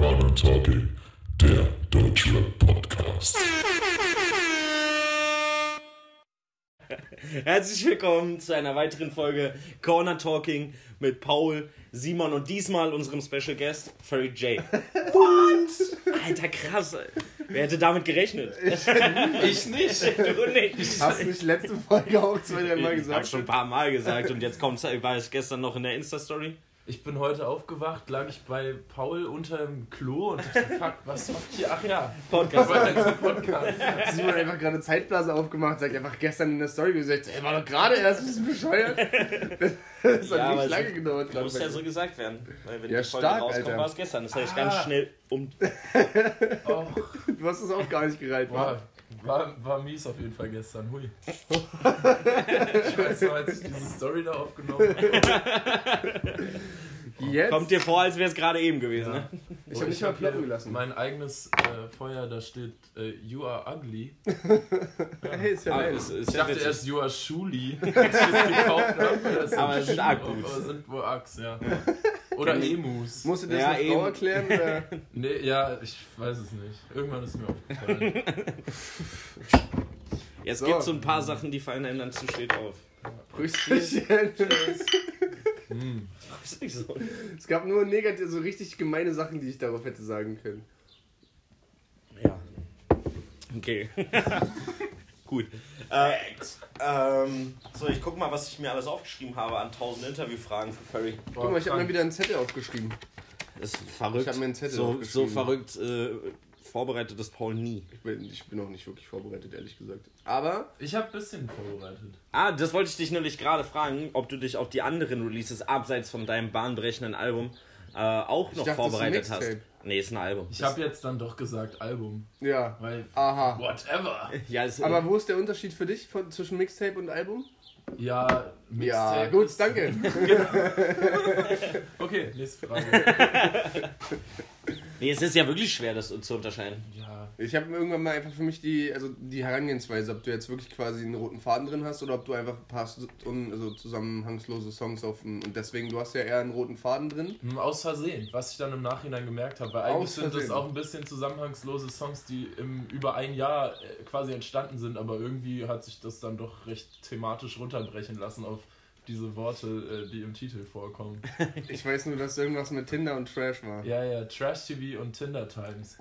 Corner Talking, der Deutschrap Podcast. Herzlich willkommen zu einer weiteren Folge Corner Talking mit Paul, Simon und diesmal unserem Special Guest, Furry J. What? Alter, krass. ey. Wer hätte damit gerechnet? Ich nicht. Du nicht. Hast du nicht letzte Folge auch zwei, drei Mal Ich hab gesagt? schon ein paar Mal gesagt und jetzt kommt's, war ich gestern noch in der Insta-Story. Ich bin heute aufgewacht, lag ich bei Paul unter dem Klo und dachte, fuck, was macht hier? Ach ja, Podcast. zum Podcast. Simon hat einfach gerade eine Zeitblase aufgemacht, sagt einfach gestern in der Story gesagt, ey, war doch gerade erst ein bisschen bescheuert. Das hat Ja, nicht lange gedauert. gerade Muss ja so gesagt werden. Weil wenn Ja, die Folge stark, rauskommt, Alter. war es gestern. Das heißt ganz Ah. schnell um. Oh, Du hast es auch gar nicht gereiht, wa? War, war, mies auf jeden Fall gestern, hui. Ich weiß noch, als ich diese Story da aufgenommen habe. Jetzt? Kommt dir vor, als wäre es gerade eben gewesen. Ne? ich habe nicht mal ploppen gelassen. Mein eigenes äh, Feuer, da steht äh, You are ugly. Hey, ist ja nice. es ist Ich ja dachte witzig. erst You are Schuli, als ich es gekauft habe. Das Aber es sind Schuhe Akkus. auf, Aber es sind wohl Achs, ja. Oder Emus. Musst du dir das Ja, Frau eben. erklären? Oder? Nee, ja, ich weiß es nicht. Irgendwann ist mir aufgefallen. Jetzt So. gibt so ein paar Sachen, die fallen einem dann zu spät auf. Prüchchen. Ist nicht so. Es gab nur negative, so richtig gemeine Sachen, die ich darauf hätte sagen können. Ja. Okay. Gut. Äh, ähm, so, ich guck mal, was ich mir alles aufgeschrieben habe an 1000 Interviewfragen für Furry. Guck mal, ich habe mir wieder einen Zettel aufgeschrieben. Das ist verrückt. Ich hab mir einen Zettel so, so aufgeschrieben. verrückt äh, vorbereitet ist Paul nie. Ich bin, ich bin auch nicht wirklich vorbereitet, ehrlich gesagt. Aber Ich habe ein bisschen vorbereitet. Ah, das wollte ich dich nämlich gerade fragen, ob du dich auf die anderen Releases abseits von deinem bahnbrechenden Album äh, auch noch dachte, das ist vorbereitet hast. Mixtape. Nee, ist ein Album. Ich habe jetzt dann doch gesagt Album. ja. Weil, Aha. whatever. ja, ist, Aber wo ist der Unterschied für dich von, zwischen Mixtape und Album? Ja, Mixtape Ja, gut, danke. Okay, nächste Frage. Nee, es ist ja wirklich schwer, das zu unterscheiden. ja, Ich habe irgendwann mal einfach für mich die, also die Herangehensweise, ob du jetzt wirklich quasi einen roten Faden drin hast oder ob du einfach ein paar also zusammenhangslose Songs auf dem, und deswegen, du hast ja eher einen roten Faden drin. hm, aus Versehen, was ich dann im Nachhinein gemerkt habe. Weil eigentlich sind das auch ein bisschen zusammenhangslose Songs, die im, über ein Jahr äh, quasi entstanden sind, aber irgendwie hat sich das dann doch recht thematisch runterbrechen lassen auf diese Worte, äh, die im Titel vorkommen. Ich weiß nur, dass irgendwas mit Tinder und Trash war. Ja, ja, Trash TV und Tinder Times.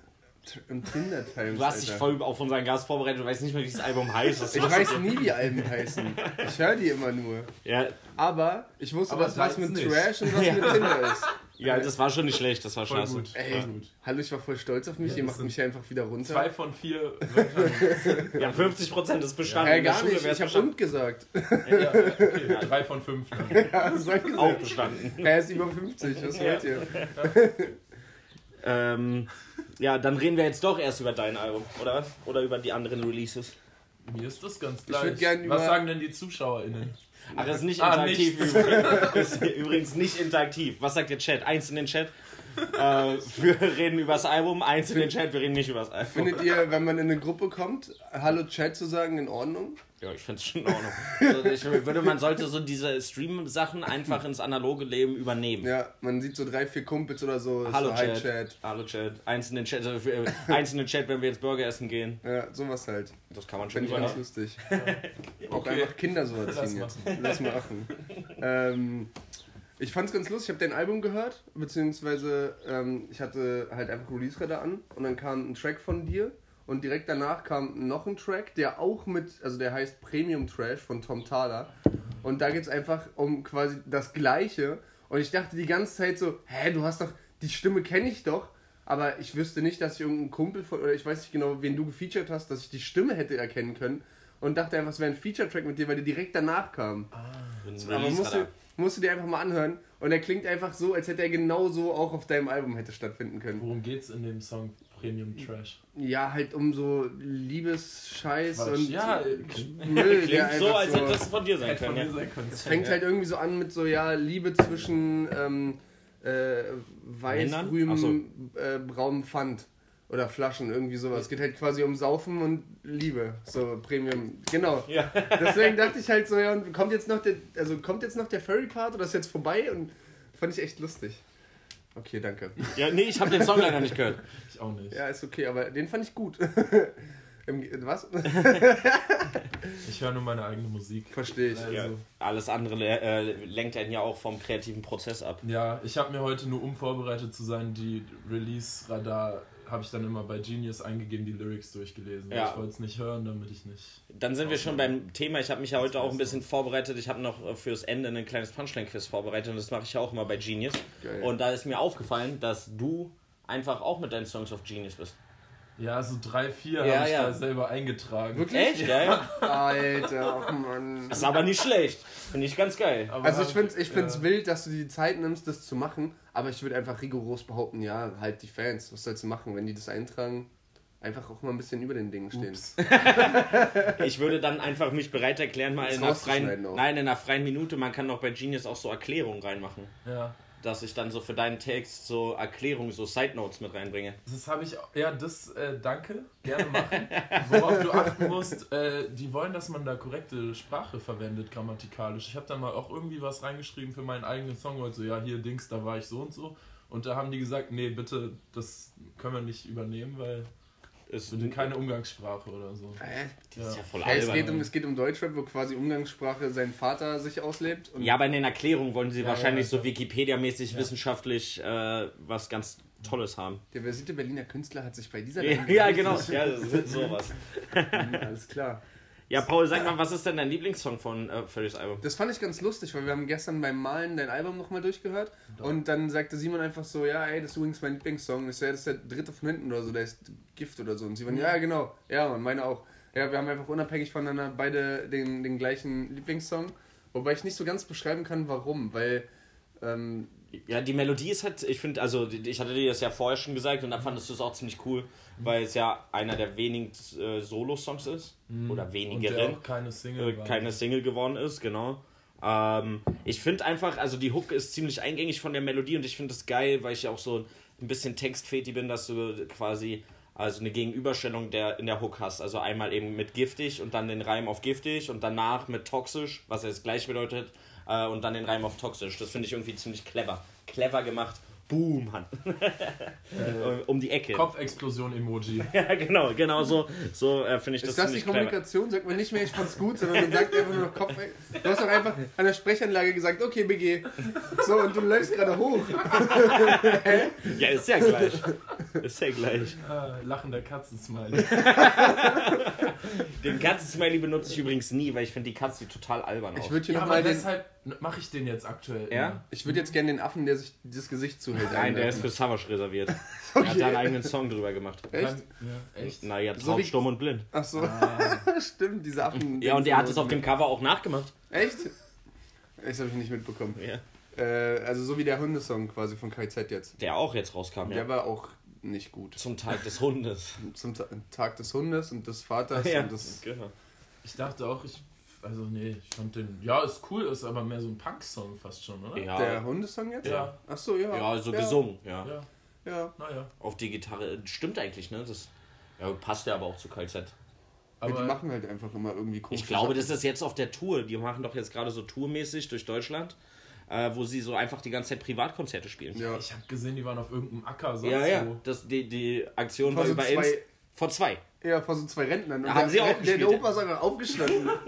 Im Tinder Times. Du hast dich Alter. voll auf unseren Gast vorbereitet, du weißt nicht mehr, wie das Album heißt. Was Ich weiß nie, wie Alben heißen. Ich höre die immer nur. Ja, Aber ich wusste, Aber dass was mit nicht. Trash und was mit Tinder ist. Ja, das war schon nicht schlecht, das war Voll scheiße. gut. Ey, Voll gut. hallo, ich war voll stolz auf mich. Ja, Ihr macht mich einfach wieder runter. Zwei von vier Wörtern. Ja, 50% ist bestanden. Der gar Schule nicht. Ich habe bestanden. und gesagt. ja, okay, drei von fünf. Dann. Ja, das ich Auch gesagt. bestanden. Er ist über 50. Was wollt ihr? Ähm, ja, dann reden wir jetzt doch erst über dein Album, oder was? Oder über die anderen Releases. Mir ist das ganz gleich. gern über- Was sagen denn die ZuschauerInnen? Ach, das ist nicht Ah, interaktiv nicht. übrigens. Das ist übrigens nicht interaktiv. Was sagt der Chat? Eins in den Chat. Äh, wir reden über das Album, eins in den Chat, wir reden nicht über das Album. Findet ihr, wenn man in eine Gruppe kommt, Hallo Chat zu sagen, in Ordnung? Ja, ich finde es schon in Ordnung. Also ich würde, man sollte so diese Stream-Sachen einfach ins analoge Leben übernehmen. Ja, man sieht so drei, vier Kumpels oder so. Hallo so, Hi Chat. Chat. Hallo Chat. Eins in den Chat, also für, äh, eins in den Chat, wenn wir jetzt Burger essen gehen. Ja, sowas halt. Das kann man schon Finde ich ganz lustig. Auch Okay. einfach Kinder so Lass erziehen machen. jetzt. Lass machen. ähm, ich fand's ganz lustig, ich habe dein Album gehört, beziehungsweise ähm, ich hatte halt einfach Release-Radar an und dann kam ein Track von dir und direkt danach kam noch ein Track, der auch mit, also der heißt Premium Trash von Tom Thaler. Und da geht's einfach um quasi das Gleiche. Und ich dachte die ganze Zeit so, hä, du hast doch, die Stimme kenne ich doch, aber ich wüsste nicht, dass ich irgendeinen Kumpel von, oder ich weiß nicht genau, wen du gefeatured hast, dass ich die Stimme hätte erkennen können. Und dachte einfach, es wäre ein Feature-Track mit dir, weil der direkt danach kam. Aber musst du, musst du dir einfach mal anhören. Und er klingt einfach so, als hätte er genauso auch auf deinem Album hätte stattfinden können. Worum geht's in dem Song Premium Trash? Ja, halt um so Liebesscheiß Quatsch. und Ja, Müll, der Klingt so, als so, hätte das von dir sein können. mir Ja. sein können. Es fängt halt irgendwie so an mit so, ja, Liebe zwischen ähm, äh, weiß, Männern? grünem, Ach so. äh, braunem Pfand. Oder Flaschen, irgendwie sowas. Es geht halt quasi um Saufen und Liebe. So Premium. Genau. Ja. Deswegen dachte ich halt so, ja, und kommt jetzt noch der, also kommt jetzt noch der Furry-Part oder ist jetzt vorbei? Und fand ich echt lustig. Okay, danke. ja, nee, ich habe den Song leider nicht gehört. Ich auch nicht. Ja, ist okay, aber den fand ich gut. Im, was? Ich höre nur meine eigene Musik. Verstehe ich. Also, Ja, alles andere äh, lenkt einen ja auch vom kreativen Prozess ab. Ja, ich habe mir heute nur, um vorbereitet zu sein, die Release-Radar habe ich dann immer bei Genius eingegeben, die Lyrics durchgelesen. Ja. Ich wollte es nicht hören, damit ich nicht. Dann sind wir schon beim Thema. Ich habe mich ja heute auch ein bisschen vorbereitet. Ich habe noch äh, fürs Ende ein kleines Punchline-Quiz vorbereitet und das mache ich ja auch immer bei Genius. Geil. Und da ist mir aufgefallen, dass du einfach auch mit deinen Songs auf Genius bist. Ja, so drei, vier Ja, habe ich ja. da selber eingetragen. Wirklich? Echt? Ja. Alter, ach Mann. Das ist aber nicht schlecht. Finde ich ganz geil. Aber Also ich finde es ich find's ja. wild, dass du dir die Zeit nimmst, das zu machen, aber ich würde einfach rigoros behaupten, ja, halt die Fans, was sollst du machen, wenn die das eintragen? Einfach auch mal ein bisschen über den Dingen stehen. Ich würde dann einfach mich bereit erklären, mal Das in einer freien, nein, in einer freien Minute. Man kann doch bei Genius auch so Erklärungen reinmachen. Ja. Dass ich dann so für deinen Text so Erklärungen, so Side Notes mit reinbringe. Das habe ich, ja, das, äh, danke, gerne machen. Worauf du achten musst, äh, die wollen, dass man da korrekte Sprache verwendet, grammatikalisch. Ich habe da mal auch irgendwie was reingeschrieben für meinen eigenen Song, heute so, ja, hier, Dings, da war ich so und so. Und da haben die gesagt, nee, bitte, das können wir nicht übernehmen, weil Ist wir sind keine Umgangssprache oder so. Äh, Das ist ja voll ja, es, geht um, es geht um Deutschrap, wo quasi Umgangssprache sein Vater sich auslebt. Und Ja, aber in den Erklärungen wollen sie Ja, wahrscheinlich ja, so ja. Wikipedia-mäßig wissenschaftlich äh, was ganz Tolles haben. der versierte Berliner Künstler hat sich bei dieser Ja, genau. Ja, das ist sowas. Alles klar. Ja, Paul, sag mal, was ist denn dein Lieblingssong von äh, Ferrys Album? Das fand ich ganz lustig, weil wir haben gestern beim Malen dein Album nochmal durchgehört und dann sagte Simon einfach so, ja, ey, das ist übrigens mein Lieblingssong. Ja, das ist der dritte von hinten oder so, der ist Gift oder so. Und Simon, ja, genau. Ja, und meine auch. Ja, wir haben einfach unabhängig voneinander beide den, den gleichen Lieblingssong. Wobei ich nicht so ganz beschreiben kann, warum, weil ähm, Ja, die Melodie ist halt, ich finde, also ich hatte dir das ja vorher schon gesagt und dann fandest du es auch ziemlich cool, weil es ja einer der wenigen äh, Solo-Songs ist. Oder Und der wenigeren. auch keine Single äh, keine Single geworden ist, genau. Ähm, ich finde einfach, also die Hook ist ziemlich eingängig von der Melodie und ich finde es geil, weil ich ja auch so ein bisschen Textfeti bin, dass du quasi also eine Gegenüberstellung der, in der Hook hast. Also einmal eben mit giftig und dann den Reim auf giftig und danach mit toxisch, was jetzt gleich bedeutet, äh, und dann den Reim auf toxisch. Das finde ich irgendwie ziemlich clever. Clever gemacht. Boom, Hand. um die Ecke. Kopfexplosion-Emoji. Ja, genau, genau so, so äh, finde ich das ist das die ziemlich clever. Kommunikation? Sagt man nicht mehr, ich fand's gut, sondern man sagt einfach nur noch Kopf. Du hast doch einfach an der Sprechanlage gesagt, okay, BG. So, und du läufst gerade hoch. Ja, ist ja gleich. Ist ja gleich. Ah, lachender Katzensmiley. Den Katzen-Smiley benutze ich übrigens nie, weil ich finde die Katze total albern aus. Ich würde hier Ja, nochmal deshalb mache ich den jetzt aktuell. Ja? immer. Ich würde jetzt gerne den Affen, der sich das Gesicht zuhält. Nein, der ist für Savage reserviert. Er hat da einen eigenen Song drüber gemacht. Echt? Ja, echt? Na ja, So taub, stumm und blind. Ach so. Stimmt, diese Affen. Ja, und er hat es auf dem Cover auch nachgemacht. Echt? Das habe ich nicht mitbekommen. Ja. Äh, also so wie der Hundesong quasi von KZ jetzt. Der auch jetzt rauskam, Der ja. war auch nicht gut. Zum Tag des Hundes. Zum Ta Tag des Hundes und des Vaters Ja, und des. genau. Ich dachte auch, ich. Also, nee, ich fand den. Ja, ist cool, ist aber mehr so ein Punk-Song fast schon, oder? Ja, Der Hundesong jetzt? Ja. Ach so, ja. ja, so ja. gesungen, ja. Ja, Ja. naja. Auf die Gitarre. Stimmt eigentlich, ne? Das ja, passt ja aber auch zu KZ. Aber die Aber machen halt einfach immer irgendwie komisch. Ich glaube, das ist jetzt auf der Tour. Die machen doch jetzt gerade so tourmäßig durch Deutschland, äh, wo sie so einfach die ganze Zeit Privatkonzerte spielen. Ja. ich habe gesehen, die waren auf irgendeinem Acker sonst Ja, ja. wo. Das, die, die Aktion Vor war so über zwei- Inst. Vor zwei. Ja, vor so zwei Rentnern. Und haben der, sie auch der, der, Opa ist einfach aufgestanden.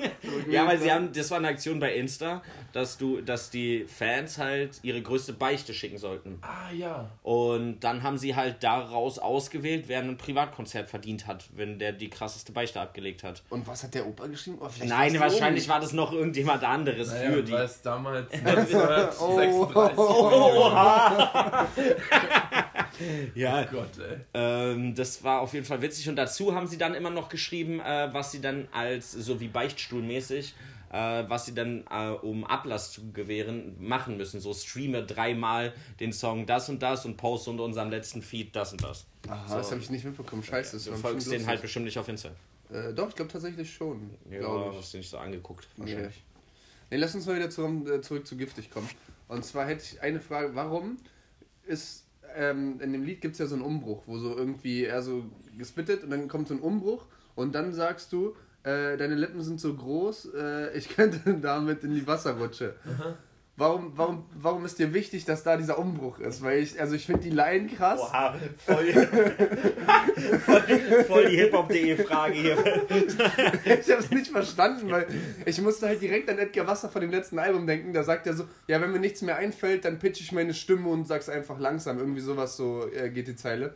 Ja, weil sie haben, das war eine Aktion bei Insta, dass du, dass die Fans halt ihre größte Beichte schicken sollten. Ah, ja. Und dann haben sie halt daraus ausgewählt, wer ein Privatkonzert verdient hat, wenn der die krasseste Beichte abgelegt hat. Und was hat der Opa geschrieben? Oh, Nein, wahrscheinlich war das noch irgendjemand anderes Naja, für die. weil es damals 1936 Oh. Ja, Gott, ey. ähm, das war auf jeden Fall witzig. Und dazu haben sie dann immer noch geschrieben, äh, was sie dann als so wie Beichtstuhlmäßig äh, was sie dann, äh, um Ablass zu gewähren, machen müssen. So streame dreimal den Song das und das und poste unter unserem letzten Feed das und das. Aha, das habe ich nicht mitbekommen. Scheiße, das Du war folgst bestimmt den halt bestimmt nicht auf Insta. Äh, doch, ich glaube tatsächlich schon. Ja, ich. hast du nicht so angeguckt. Nee. Wahrscheinlich. Nee, lass uns mal wieder zum, äh, zurück zu giftig kommen. Und zwar hätte ich eine Frage, warum ist, ähm, in dem Lied gibt es ja so einen Umbruch, wo so irgendwie er so gespittet und dann kommt so ein Umbruch und dann sagst du, äh, deine Lippen sind so groß, äh, ich könnte damit in die Wasserrutsche. Warum, warum, warum ist dir wichtig, dass da dieser Umbruch ist? Weil ich, also ich finde die Line krass. Boah, voll, voll, voll die hiphop.de Frage hier. Ich habe es nicht verstanden, weil ich musste halt direkt an Edgar Wasser von dem letzten Album denken. Da sagt er so, ja, wenn mir nichts mehr einfällt, dann pitch ich meine Stimme und sag's einfach langsam. Irgendwie sowas so äh, geht die Zeile.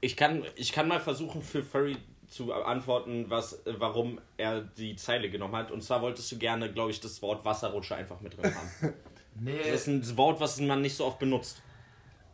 Ich kann, ich kann mal versuchen, für Furry zu antworten, was, warum er die Zeile genommen hat. Und zwar wolltest du gerne, glaube ich, das Wort Wasserrutsche einfach mit drin haben. Nee, Das ist ein Wort, was man nicht so oft benutzt.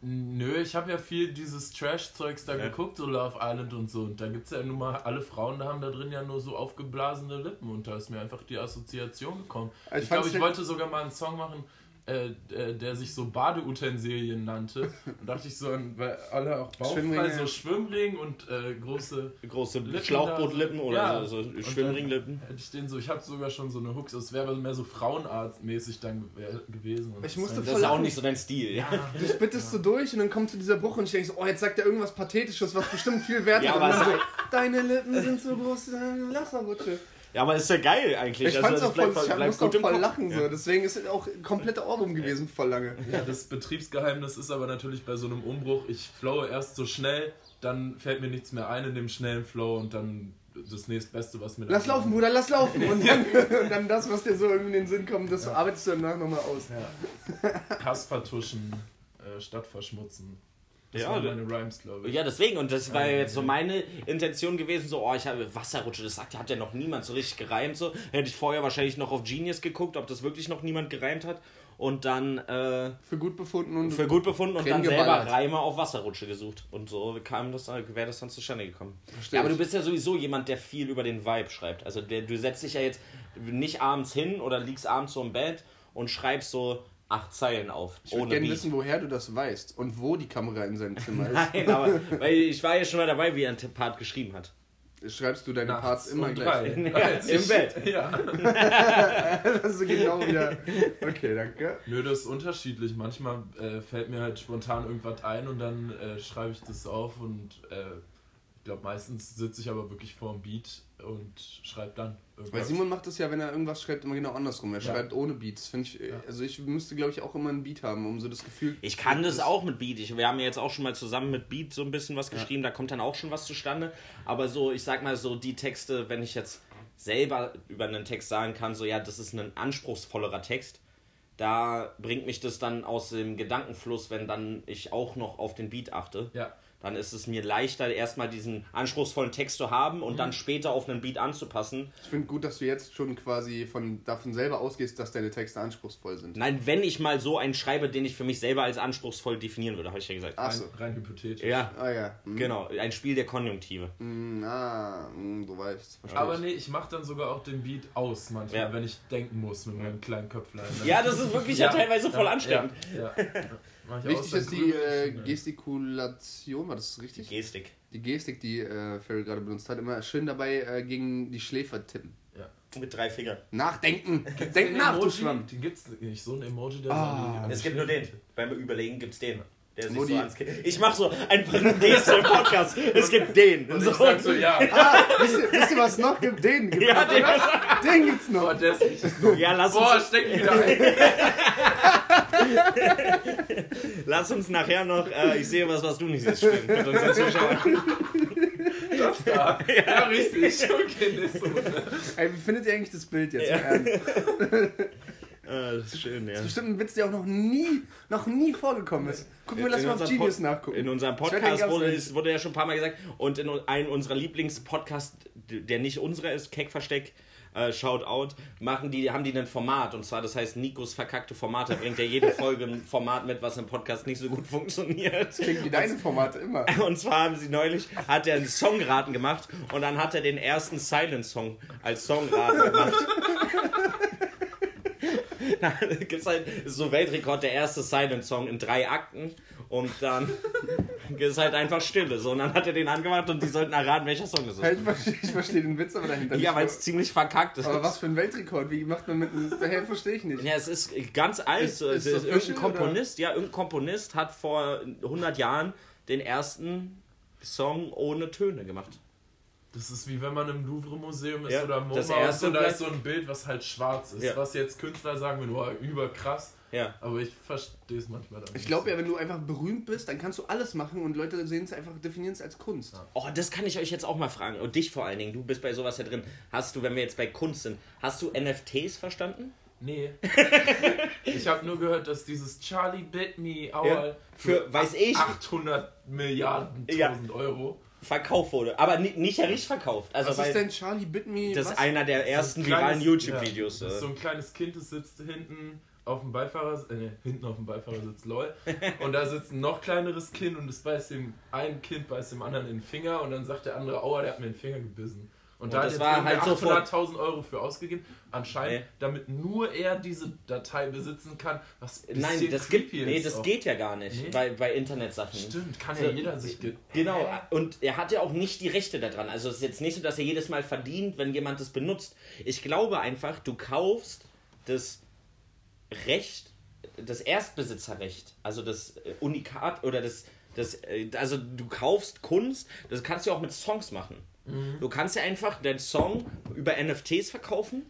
nö, ich habe ja viel dieses Trash-Zeugs da Ja. geguckt, so Love Island und so. Und da gibt es ja nun mal, alle Frauen da haben da drin ja nur so aufgeblasene Lippen. Und da ist mir einfach die Assoziation gekommen. Also ich ich glaube, ich ja- wollte sogar mal einen Song machen, äh, äh, der sich so Badeutensilien nannte. Und dachte ich so, an- weil alle auch bauchfrei, so Schwimmring und äh, große Große Lippen Schlauchbootlippen da. oder Ja. so, so Schwimmringlippen. Hätte ich den so, ich habe sogar schon so eine Hooks, es wäre mehr so Frauenarzt-mäßig dann gew- gewesen. Und Ich das musste Das ist auch nicht so dein Stil. Ja, Du spittest so durch und dann kommt zu dieser Bruch und ich denke so, oh, jetzt sagt er irgendwas Pathetisches, was bestimmt viel wert Ja, hat. So, deine Lippen sind so groß, Wasserrutsche. Ja aber ist ja geil eigentlich. Ich Also, fand's das auch voll, bleibt- ich bleibt auch voll lachen so. Ja. Deswegen ist es auch ein kompletter Ohrwurm gewesen, voll lange. Ja, das Betriebsgeheimnis ist aber natürlich bei so einem Umbruch, ich flowe erst so schnell, dann fällt mir nichts mehr ein in dem schnellen Flow und dann das nächstbeste, was mir Lass laufen, Bruder, lass laufen. Und dann, und dann das, was dir so irgendwie in den Sinn kommt, das arbeitest du danach nochmal aus. Hass vertuschen, äh, Stadt verschmutzen. Das Ja, waren meine Rhymes, glaube ich. Ja, deswegen. Und das war Ja, jetzt so meine Intention gewesen, so, oh, ich habe Wasserrutsche, das sagt, hat ja noch niemand so richtig gereimt. So. Hätte ich vorher wahrscheinlich noch auf Genius geguckt, ob das wirklich noch niemand gereimt hat. Und dann äh, Für gut befunden und für gut befunden und dann selber. Reime auf Wasserrutsche gesucht. Und so kam das, wäre das dann zustande gekommen. Ja, aber ich. du bist ja sowieso jemand, der viel über den Vibe schreibt. Also der, du setzt dich ja jetzt nicht abends hin oder liegst abends so im Bett und schreibst so acht Zeilen auf. Ich würde gerne wissen, woher du das weißt und wo die Kamera in seinem Zimmer ist. Nein, aber weil ich war ja schon mal dabei, wie er einen Part geschrieben hat. Schreibst du deine Nachts Parts immer um gleich. drei. Ja, im Bett. Ja. Das ist genau wieder. Okay, danke. Nö, das ist unterschiedlich. Manchmal äh, fällt mir halt spontan irgendwas ein und dann äh, schreibe ich das auf und äh, ich glaube meistens sitze ich aber wirklich vor dem Beat und schreibe dann Weil irgendwas. Simon macht das ja, wenn er irgendwas schreibt, immer genau andersrum. Er Ja. schreibt ohne Beats. Finde ich, also ich müsste, glaube ich, auch immer einen Beat haben, um so das Gefühl. Ich kann das auch mit Beat. Ich, wir haben ja jetzt auch schon mal zusammen mit Beat so ein bisschen was geschrieben, da kommt dann auch schon was zustande. Aber so, ich sag mal so, die Texte, wenn ich jetzt selber über einen Text sagen kann, so ja, das ist ein anspruchsvollerer Text, da bringt mich das dann aus dem Gedankenfluss, wenn dann ich auch noch auf den Beat achte. Ja. Dann ist es mir leichter, erstmal diesen anspruchsvollen Text zu haben und Mhm. dann später auf einen Beat anzupassen. Ich finde gut, dass du jetzt schon quasi von, davon selber ausgehst, dass deine Texte anspruchsvoll sind. Nein, wenn ich mal so einen schreibe, den ich für mich selber als anspruchsvoll definieren würde, habe ich ja gesagt. Ach rein, so. rein hypothetisch. Ja, Ah ja. Hm. genau. Ein Spiel der Konjunktive. Hm, ah, hm, du weißt. Verstehe Aber ich. nee, ich mache dann sogar auch den Beat aus manchmal, Ja. wenn ich denken muss mit meinem kleinen Köpflein. Ja, das ist wirklich ja, teilweise voll anstrengend. Ja, ja. Wichtig ist die äh? Gestikulation, war das richtig? Gestik. Die Gestik, die äh, Ferry gerade benutzt hat, immer schön dabei äh, gegen die Schläfer tippen. Mit drei Fingern. Nachdenken! Den Denk nach, du Emoji, Schwamm! Den gibt's nicht, so ein Emoji, der Ah. so die- Es die gibt nur den. Beim Überlegen gibt's den. Der sich Wo so die- ans Ich mach so einfach eine Geste im Podcast. Es gibt den. Und So. ich sag so, ja, wisst, ihr, wisst ihr, was noch gibt? Den gibt's Ja, noch. den, Den gibt's noch! boah, der ist richtig gut. ja lass, Boah, uns, steck ihn wieder ein. lass uns nachher noch. Äh, ich sehe was, was du nicht siehst. Spielen. Mit unseren Zuschauern. Das da. Ja, richtig. Okay, nächste Runde. Ey, wie findet ihr eigentlich das Bild jetzt? Ja. Äh, das ist schön, ja. Das ist bestimmt ein Witz, der auch noch nie, noch nie vorgekommen ist. Guck mal, lass In mal auf Genius Pod- nachgucken. In unserem Podcast wurde, es wurde ja schon ein paar Mal gesagt. Und in einem unserer Lieblingspodcasts, der nicht unserer ist, Keckversteck, äh, Shoutout, machen die, haben die ein Format. Und zwar, das heißt Nikos verkackte Formate. Bringt ja jede Folge ein Format mit, was im Podcast nicht so gut funktioniert. Klingt wie deine Formate immer. Und zwar haben sie neulich, hat er einen Songraten gemacht und dann hat er den ersten Silent Song als Songraten gemacht. Gibt's halt so Weltrekord, der erste Silent Song in drei Akten und dann ist halt einfach Stille. So, und dann hat er den angemacht und die sollten erraten, welcher Song das ist. Halt, ich verstehe, ich verstehe den Witz aber dahinter Ja, weil es ziemlich verkackt ist. Aber was für ein Weltrekord? Wie macht man mit einem. Daher verstehe ich nicht. Ja, es ist ganz alt. Ist- ist es ist irgendein Komponist, ja, irgendein Komponist hat vor 100 Jahren den ersten Song ohne Töne gemacht. Das ist wie wenn man im Louvre-Museum ist Ja, oder MoMA das und da ist so ein Bild, was halt schwarz ist. Ja. Was jetzt Künstler sagen würden, oh, überkrass. Ja. Aber ich verstehe es manchmal dann Ich glaube ja, wenn du einfach berühmt bist, dann kannst du alles machen und Leute sehen es einfach, definieren es als Kunst. Oh, das kann ich euch jetzt auch mal fragen. Und dich vor allen Dingen. Du bist bei sowas ja drin. Hast du, wenn wir jetzt bei Kunst sind, hast du NFTs verstanden? Nee. ich habe nur gehört, dass dieses Charlie Bit Me Hour Ja. Für, weiß ich, 800 Milliarden Ja. tausend Euro. verkauft wurde. Aber ni- nicht ja richtig verkauft. Also, Was weil ist denn Charlie Bit Me? das was? ist einer der ersten So ein viralen YouTube-Videos. Ja, das ist so äh. ein kleines Kind, das sitzt hinten auf dem Beifahrersitz, äh, hinten auf dem Beifahrersitz, lol. Und da sitzt ein noch kleineres Kind und das beißt dem ein Kind beißt dem anderen in den Finger und dann sagt der andere, aua, der hat mir den Finger gebissen. Und, da Und hat das jetzt war irgendwie halt sofort- 800.000 Euro für ausgegeben, anscheinend, Nee. damit nur er diese Datei besitzen kann, was ein Nein, das gibt, creepy nee, das auch. geht ja gar nicht Nee? bei, bei Internetsachen. Stimmt, kann So, ja jeder sich... ge- Genau, und er hat ja auch nicht die Rechte daran. Also es ist jetzt nicht so, dass er jedes Mal verdient, wenn jemand das benutzt. Ich glaube einfach, du kaufst das Recht, das Erstbesitzerrecht, also das äh, Unikat oder das, das, äh, also du kaufst Kunst, das kannst du auch mit Songs machen. Du kannst ja einfach deinen Song über NFTs verkaufen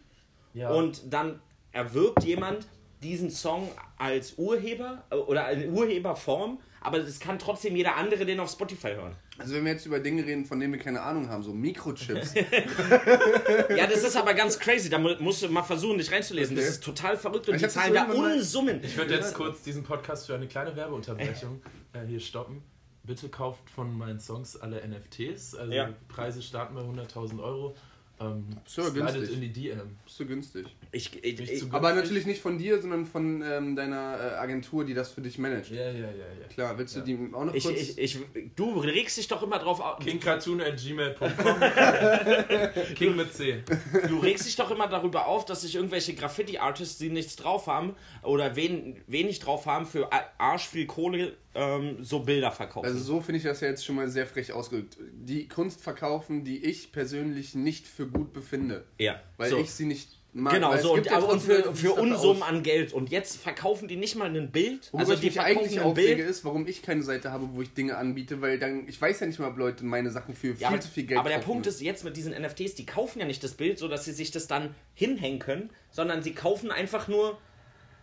Ja. und dann erwirbt jemand diesen Song als Urheber äh, oder in Urheberform, aber es kann trotzdem jeder andere den auf Spotify hören. Also wenn wir jetzt über Dinge reden, von denen wir keine Ahnung haben, so Mikrochips. Ja, das ist aber ganz crazy. Da mu- musst du mal versuchen, dich reinzulesen. Das ist total verrückt und Ich die zahlen da Unsummen. Ich würde jetzt kurz diesen Podcast für eine kleine Werbeunterbrechung äh, hier stoppen. Bitte kauft von meinen Songs alle NFTs. Also Ja. Preise starten bei 100.000 Euro. Ähm, So, slidet günstig. in die DM. Bist du günstig. Ich, ich, ich, zu Aber günstig. natürlich nicht von dir, sondern von ähm, deiner äh, Agentur, die das für dich managt. Ja, ja, ja, ja. Klar, willst du Ja. die auch noch ich, kurz... ich, ich, du regst dich doch immer drauf auf. Kingcartoon at gmail.com King mit C. Du regst dich doch immer darüber auf, dass sich irgendwelche Graffiti-Artists, die nichts drauf haben oder wen, wenig drauf haben, für arsch viel Kohle ähm, so Bilder verkaufen. Also so finde ich das ja jetzt schon mal sehr frech ausgedrückt. Die Kunst verkaufen, die ich persönlich nicht für gut befinde. ja. Weil so. ich sie nicht mag. Genau, so und, ja aber und für, für Unsummen an Geld. Und jetzt verkaufen die nicht mal ein Bild. Worüber also ich die mich eigentlich aufrege, Bild. ist, warum ich keine Seite habe, wo ich Dinge anbiete, weil dann, ich weiß ja nicht mal, ob Leute meine Sachen für viel Ja, aber, zu viel Geld aber der kaufen. Punkt ist jetzt mit diesen NFTs, die kaufen ja nicht das Bild, so dass sie sich das dann hinhängen können, sondern sie kaufen einfach nur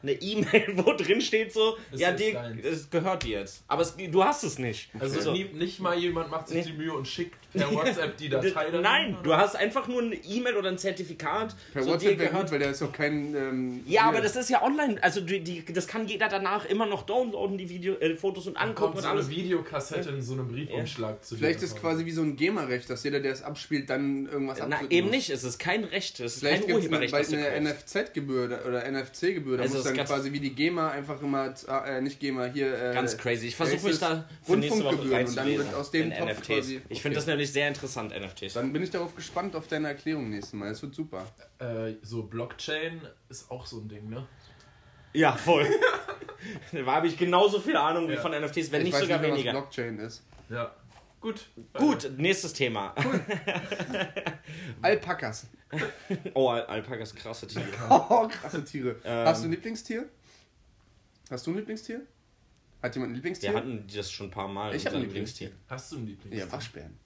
eine E-Mail, wo drin steht so, Ist ja, dir, es gehört dir jetzt. Aber es, du hast es nicht. Also So. nie, nicht mal jemand macht sich Nee. die Mühe und schickt per WhatsApp die Datei dann. Nein, du hast einfach nur eine E-Mail oder ein Zertifikat. Per so WhatsApp dir wäre gehört. gut, weil da ist auch kein... Ähm, ja, aber das ist ja online. Also die, die, das kann jeder danach immer noch downloaden, die Video, äh, Fotos und angucken Kommt und so alles. eine Videokassette in so einem Briefumschlag zu dir. Vielleicht ist quasi wie so ein GEMA-Recht, dass jeder, der es abspielt, dann irgendwas Na, abdrücken eben muss. nicht. Es ist kein Recht. Es ist Vielleicht kein gibt es eine, Urheberrecht. du eine kaufst. NFZ-Gebühr oder NFC-Gebühr. Da Also muss das dann quasi wie die GEMA einfach immer, äh, nicht GEMA, hier... Äh, Ganz crazy. Ich versuche mich es? da Rundfunkgebühren und dann wird aus dem Topf quasi... Ich finde das nämlich sehr interessant, NFTs. Dann bin ich darauf gespannt auf deine Erklärung nächstes Mal. Es wird super. Äh, so Blockchain ist auch so ein Ding, ne? Ja, voll. da habe ich genauso viel Ahnung wie Ja. von NFTs, wenn ich nicht weiß sogar nicht, mehr, was weniger. Blockchain ist. Ja. Gut. Gut, nächstes Thema. Alpakas. Oh, Al Alpakas krasse Tiere. Oh, krasse Tiere. Ähm. Hast du ein Lieblingstier? Hast du ein Lieblingstier? Hat jemand ein Lieblingstier? Wir hatten das schon ein paar Mal. Ich hab unser ein Lieblingstier. Hast du ein Lieblingstier? ja, Waschbären.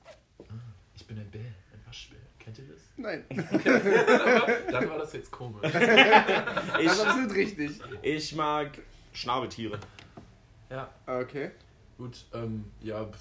Ich bin ein Bär, ein Waschbär. Kennt ihr das? Nein, Dann war das jetzt komisch. das Ich, ist absolut richtig. ich mag Schnabeltiere. Ja, Okay. gut. Ähm, ja, pf.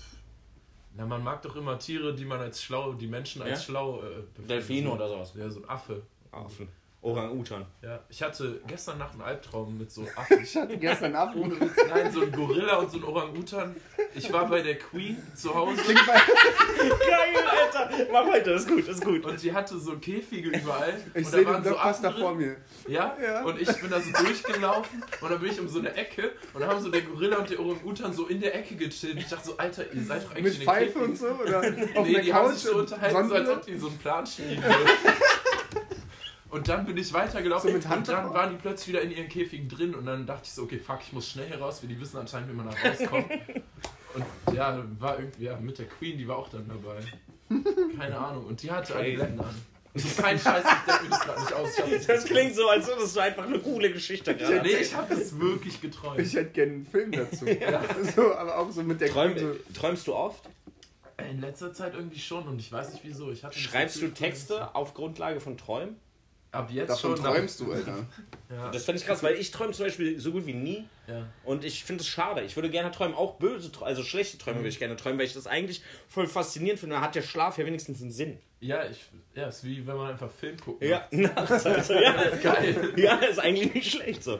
na, man mag doch immer Tiere, die man als schlau, die Menschen als Ja? schlau. Äh, befinden. Delfine oder sowas. Ja, so ein Affe. Affen. Orang-Utan. Ja, ich hatte gestern Nacht einen Albtraum mit so Affen. Ich hatte gestern. Ohne Witz, nein, so ein Gorilla und so ein Orang-Utan. Ich war bei der Queen zu Hause Geil, Alter. Mach weiter, ist gut, ist gut. und die hatte so Käfige überall. Ich und sehe da den waren so Affen vor drin. mir. Ja? Ja. und ich bin da so durchgelaufen und dann bin ich um so eine Ecke und dann haben so der Gorilla und der Orang-Utan so in der Ecke gechillt. Ich dachte so, Alter, ihr seid doch eigentlich Mit in den Pfeife Käfigen. und so? Oder auf nee, die haben sich so unterhalten, so als ob die so einen Plan schmieden würden. Und dann bin ich weitergelaufen So mit Hand und dann waren die plötzlich wieder in ihren Käfigen drin und dann dachte ich so, okay, fuck, ich muss schnell hier raus, weil die wissen anscheinend, wie man da rauskommt. und ja, war irgendwie, ja, mit der Queen, die war auch dann dabei. Keine Ahnung. Und die hatte Okay. Adiletten an. Das ist kein Scheiß, ich denke mir das gerade nicht aus. Das, Das klingt so, als würdest du einfach eine coole Geschichte gerade. Nee, ich habe das wirklich geträumt. Ich hätte gerne einen Film dazu. so, aber auch so mit der Träum, so, träumst du oft? In letzter Zeit irgendwie schon und ich weiß nicht wieso. Ich hatte das Schreibst du Texte auf Grundlage von Träumen? Ab jetzt Davon schon. träumst du, Alter. Ja, Das finde ich krass, weil ich träume zum Beispiel so gut wie nie. ja. Und ich finde es schade. Ich würde gerne träumen, auch böse, also schlechte Träume würde ich gerne träumen, weil ich das eigentlich voll faszinierend finde. Da hat der Schlaf ja wenigstens einen Sinn. Ja, ich, ja, ist wie wenn man einfach Film guckt. Ja, nachts also, ja. Geil. ja, ist eigentlich nicht schlecht so.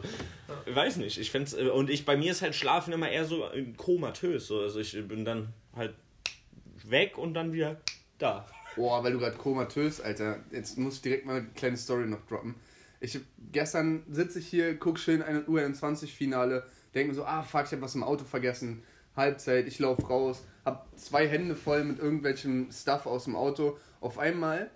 Ich weiß nicht, ich find's, äh, und ich, bei mir ist halt Schlafen immer eher so äh, komatös. So. Also ich bin dann halt weg und dann wieder da. Boah, weil du gerade komatös, Alter. Jetzt muss ich direkt mal eine kleine Story noch droppen. Ich gestern sitze ich hier, guck schön ein U21-Finale, denke mir so, ah fuck, ich habe was im Auto vergessen. Halbzeit, ich laufe raus, hab zwei Hände voll mit irgendwelchem Stuff aus dem Auto. Auf einmal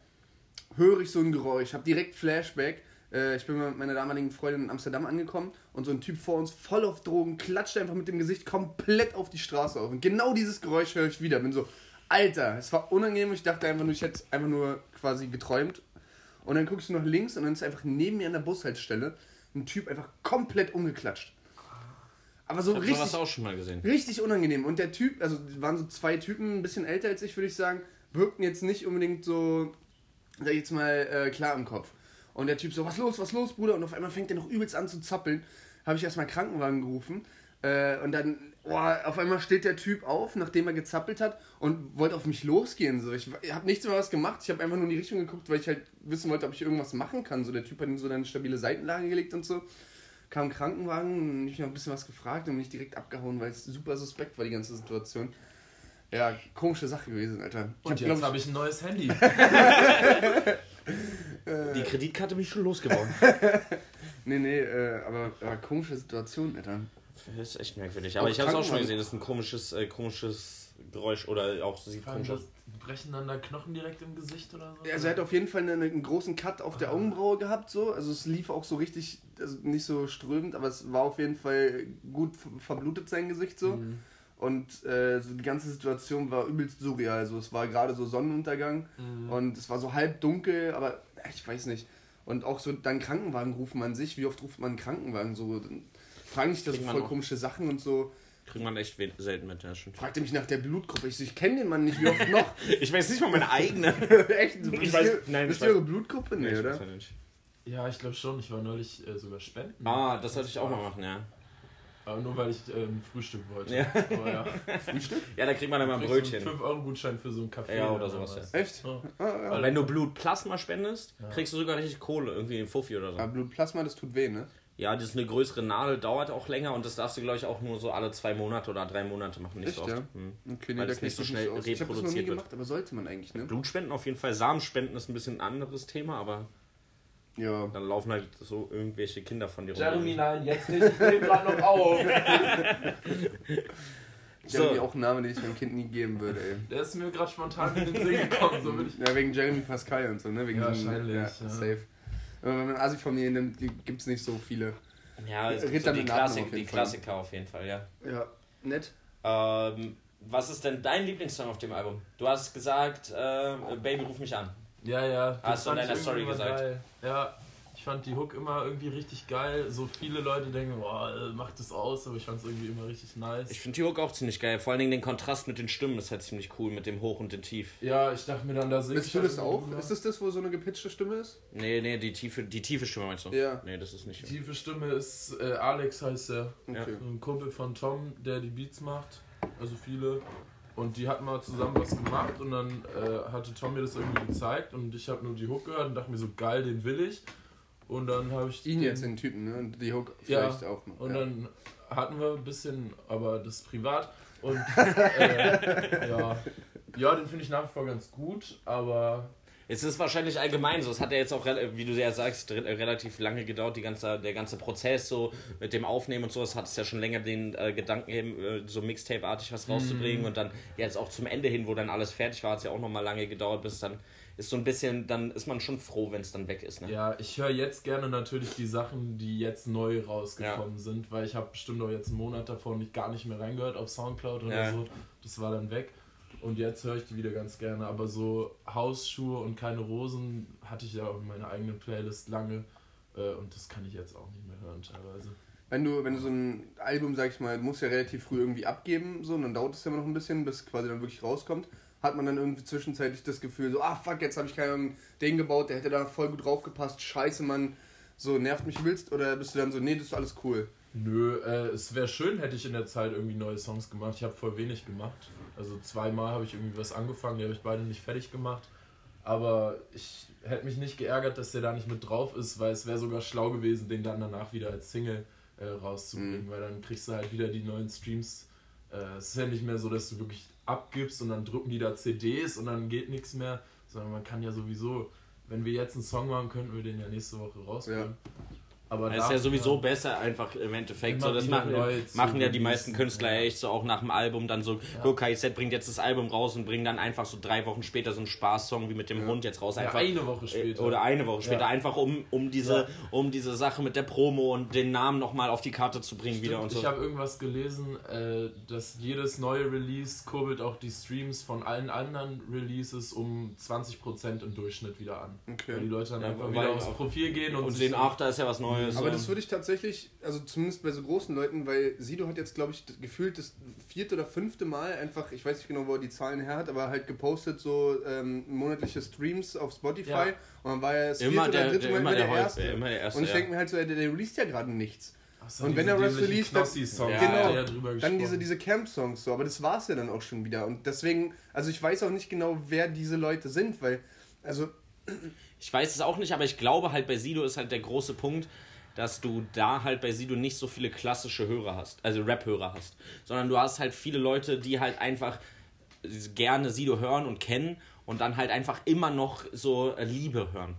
höre ich so ein Geräusch, hab direkt Flashback. Äh, Ich bin mit meiner damaligen Freundin in Amsterdam angekommen und so ein Typ vor uns voll auf Drogen klatscht einfach mit dem Gesicht komplett auf die Straße auf. Und genau dieses Geräusch höre ich wieder. Bin so, Alter, es war unangenehm. Ich dachte einfach nur, ich hätte einfach nur quasi geträumt. Und dann guckst du nach links und dann ist einfach neben mir an der Bushaltestelle ein Typ einfach komplett umgeklatscht. Aber so richtig, sowas auch schon mal gesehen. richtig unangenehm. Und der Typ, also waren so zwei Typen, ein bisschen älter als ich, würde ich sagen, wirkten jetzt nicht unbedingt so, sag ich jetzt mal, äh, klar im Kopf. Und der Typ so, was los, was los, Bruder? Und auf einmal fängt er noch übelst an zu zappeln. Habe ich erstmal Krankenwagen gerufen. Äh, und dann, boah, auf einmal steht der Typ auf, nachdem er gezappelt hat und wollte auf mich losgehen. So. Ich habe nichts mehr was gemacht. Ich habe einfach nur in die Richtung geguckt, weil ich halt wissen wollte, ob ich irgendwas machen kann. So, der Typ hat ihm so eine stabile Seitenlage gelegt und so. Kam ein Krankenwagen, ich noch ein bisschen was gefragt und bin ich direkt abgehauen, weil es super suspekt war, die ganze Situation. Ja, komische Sache gewesen, Alter. Ich Und hab, jetzt habe ich ein neues Handy. Die Kreditkarte mich schon losgeworden. Nee, nee, äh, aber, aber komische Situation, Alter. Das ist echt merkwürdig. Aber Auch ich habe es auch schon mal Krankenwagen. gesehen, das ist ein komisches, äh, komisches Geräusch oder auch sieht komisch das aus. brechen dann da Knochen direkt im Gesicht oder so. Also er hat auf jeden Fall einen, einen großen Cut auf der Augenbraue gehabt, so. Also es lief auch so richtig, also nicht so strömend, aber es war auf jeden Fall gut ver- verblutet sein Gesicht so. Mhm. Und äh, so die ganze Situation war übelst surreal. Also es war gerade so Sonnenuntergang Mhm. und es war so halb dunkel, aber äh, ich weiß nicht. Und auch so dann Krankenwagen rufen an sich. Wie oft ruft man einen Krankenwagen so? Dann fragen dich da so voll komische Sachen und so. Kriegt man echt selten mit, ja schon. Fragte mich nach der Blutgruppe. Ich so, ich kenne den Mann nicht. Wie oft noch? Ich weiß nicht mal meine eigene. Echt? Ich bist weiß- ihr- nein, bist ich du eure Blutgruppe? Nee, ich oder? weiß ja nicht. Ja, ich glaube schon. Ich war neulich äh, sogar spenden. Ah, das sollte ich auch mal machen, ja. Aber nur weil ich ähm, Frühstück wollte. Ja. Aber ja. Ja, da kriegt man dann mal ein Brötchen. So einen 5-Euro-Gutschein für so einen Kaffee. Ja, oder sowas, was. Echt? Ja. Ah, ja. Und wenn du Blutplasma spendest, kriegst du sogar richtig Kohle, irgendwie in Fuffi oder so. Aber Blutplasma, das tut weh, ne? Ja, das ist eine größere Nadel, dauert auch länger und das darfst du, glaube ich, auch nur so alle zwei Monate oder drei Monate machen, nicht Echt, so oft. ja? Hm. Okay, Weil da das nicht so ich schnell aus. Ich habe das noch nie reproduziert wird. gemacht, aber sollte man eigentlich, ne? Blutspenden auf jeden Fall, Samenspenden ist ein bisschen ein anderes Thema, aber Ja. dann laufen halt so irgendwelche Kinder von dir Jeremy, nein, jetzt nicht. Ich nehme gerade noch auf. Jeremy So. auch ein Name, den ich meinem Kind nie geben würde, ey. Der ist mir gerade spontan in den Sinn gekommen. So will ich. Ja, wegen Jeremy Pascal und so, ne? Wegen Ja, wahrscheinlich, Ja, ja. safe. Aber wenn man Asi-Familien nimmt, gibt es nicht so viele. Ja, es gibt so die, Klassik, auf die. Klassiker auf jeden Fall, ja. Ja, nett. Ähm, was ist denn dein Lieblingssong auf dem Album? Du hast gesagt, äh, Baby, ruf mich an. Ja, ja. Hast du in deiner Story gesagt. Geil. Ja, ich fand die Hook immer irgendwie richtig geil. So viele Leute denken, boah, äh, mach das aus, aber ich fand es irgendwie immer richtig nice. Ich finde die Hook auch ziemlich geil. Vor allen Dingen den Kontrast mit den Stimmen ist halt ziemlich cool, mit dem Hoch und dem Tief. ja, ich dachte mir dann, da singt Bist du das auch? immer- Ist das das, wo so eine gepitchte Stimme ist? Nee, nee, die tiefe, die tiefe Stimme meinst du? Ja. Nee, das ist nicht. Die tiefe Stimme ist äh, Alex heißt er. Okay. Ein Kumpel von Tom, der die Beats macht. Also viele. Und die hatten mal zusammen was gemacht und dann äh, hatte Tom mir das irgendwie gezeigt und ich habe nur die Hook gehört und dachte mir so, geil, den will ich. Und dann habe ich Ihn den- jetzt, den Typen, ne? Und die Hook Ja, vielleicht auch noch. Und ja. dann hatten wir ein bisschen, aber das ist privat. Und äh, ja. ja, den finde ich nach wie vor ganz gut, aber Es ist wahrscheinlich allgemein so. Es hat ja jetzt auch, wie du ja sagst, re- relativ lange gedauert, die ganze, der ganze Prozess so mit dem Aufnehmen und so. Es hat es ja schon länger den äh, Gedanken eben, äh, so Mixtape-artig was rauszubringen. Und dann jetzt auch zum Ende hin, wo dann alles fertig war, hat es ja auch nochmal lange gedauert, bis dann ist so ein bisschen, dann ist man schon froh, wenn es dann weg ist. Ne? Ja, ich höre jetzt gerne natürlich die Sachen, die jetzt neu rausgekommen sind, weil ich habe bestimmt auch jetzt einen Monat davon nicht, gar nicht mehr reingehört auf Soundcloud oder Ja. so. Das war dann weg. Und jetzt höre ich die wieder ganz gerne. Aber so Hausschuhe und keine Rosen hatte ich ja auch in meiner eigenen Playlist lange. Äh, und das kann ich jetzt auch nicht mehr hören teilweise. Wenn du, wenn du so ein Album, sag ich mal, musst ja relativ früh irgendwie abgeben, so, und dann dauert es ja immer noch ein bisschen, bis quasi dann wirklich rauskommt, hat man dann irgendwie zwischenzeitlich das Gefühl, so, ah fuck, jetzt habe ich keinen den gebaut, der hätte da voll gut draufgepasst, scheiße, Mann, so nervt mich willst, oder bist du dann so, nee, das ist alles cool. Nö, äh, es wäre schön, hätte ich in der Zeit irgendwie neue Songs gemacht. Ich habe voll wenig gemacht. Also zweimal habe ich irgendwie was angefangen, die habe ich beide nicht fertig gemacht. Aber ich hätte mich nicht geärgert, dass der da nicht mit drauf ist, weil es wäre sogar schlau gewesen, den dann danach wieder als Single äh, rauszubringen, weil dann kriegst du halt wieder die neuen Streams. Äh, es ist ja nicht mehr so, dass du wirklich abgibst und dann drücken die da CDs und dann geht nichts mehr, sondern man kann ja sowieso, wenn wir jetzt einen Song machen, könnten wir den ja nächste Woche rausbringen. Aber Das ist ja sowieso besser einfach im Endeffekt. So, das machen, machen ja die meisten Künstler ja. echt so auch nach dem Album dann so, guck, KIZ bringt jetzt das Album raus und bringt dann einfach so drei Wochen später so einen Spaßsong wie mit dem Hund jetzt raus. Ja, Einfach, eine Woche später. Oder eine Woche später, Ja. einfach um, um, diese, Ja. um diese Sache mit der Promo und den Namen nochmal auf die Karte zu bringen wieder und Ich so. habe irgendwas gelesen, äh, dass jedes neue Release kurbelt auch die Streams von allen anderen Releases um 20% im Durchschnitt wieder an. Okay. Weil die Leute dann Ja, einfach wieder aufs Profil gehen und, Und sehen, ach, da ist ja was Neues. Aber so. das würde ich tatsächlich, also zumindest bei so großen Leuten, weil Sido hat jetzt, glaube ich, das- gefühlt das vierte oder fünfte Mal einfach, ich weiß nicht genau, wo er die Zahlen her hat, aber halt gepostet so ähm, monatliche Streams auf Spotify Ja. und dann war er das Immer vierte der- oder dritte der- Mal der, der Erste. immer der Erste, Und ich ja. denke mir halt so, der, der released ja gerade nichts. So, Und wenn diese er was released, dann- hat genau. ja Dann diese, diese Camp-Songs so, aber das war es ja dann auch schon wieder. Und deswegen, also ich weiß auch nicht genau, wer diese Leute sind, weil, also Ich weiß es auch nicht, aber ich glaube halt bei Sido ist halt der große Punkt, dass du da halt bei Sido nicht so viele klassische Hörer hast, also Rap-Hörer hast, sondern du hast halt viele Leute, die halt einfach gerne Sido hören und kennen und dann halt einfach immer noch so äh, Liebe hören.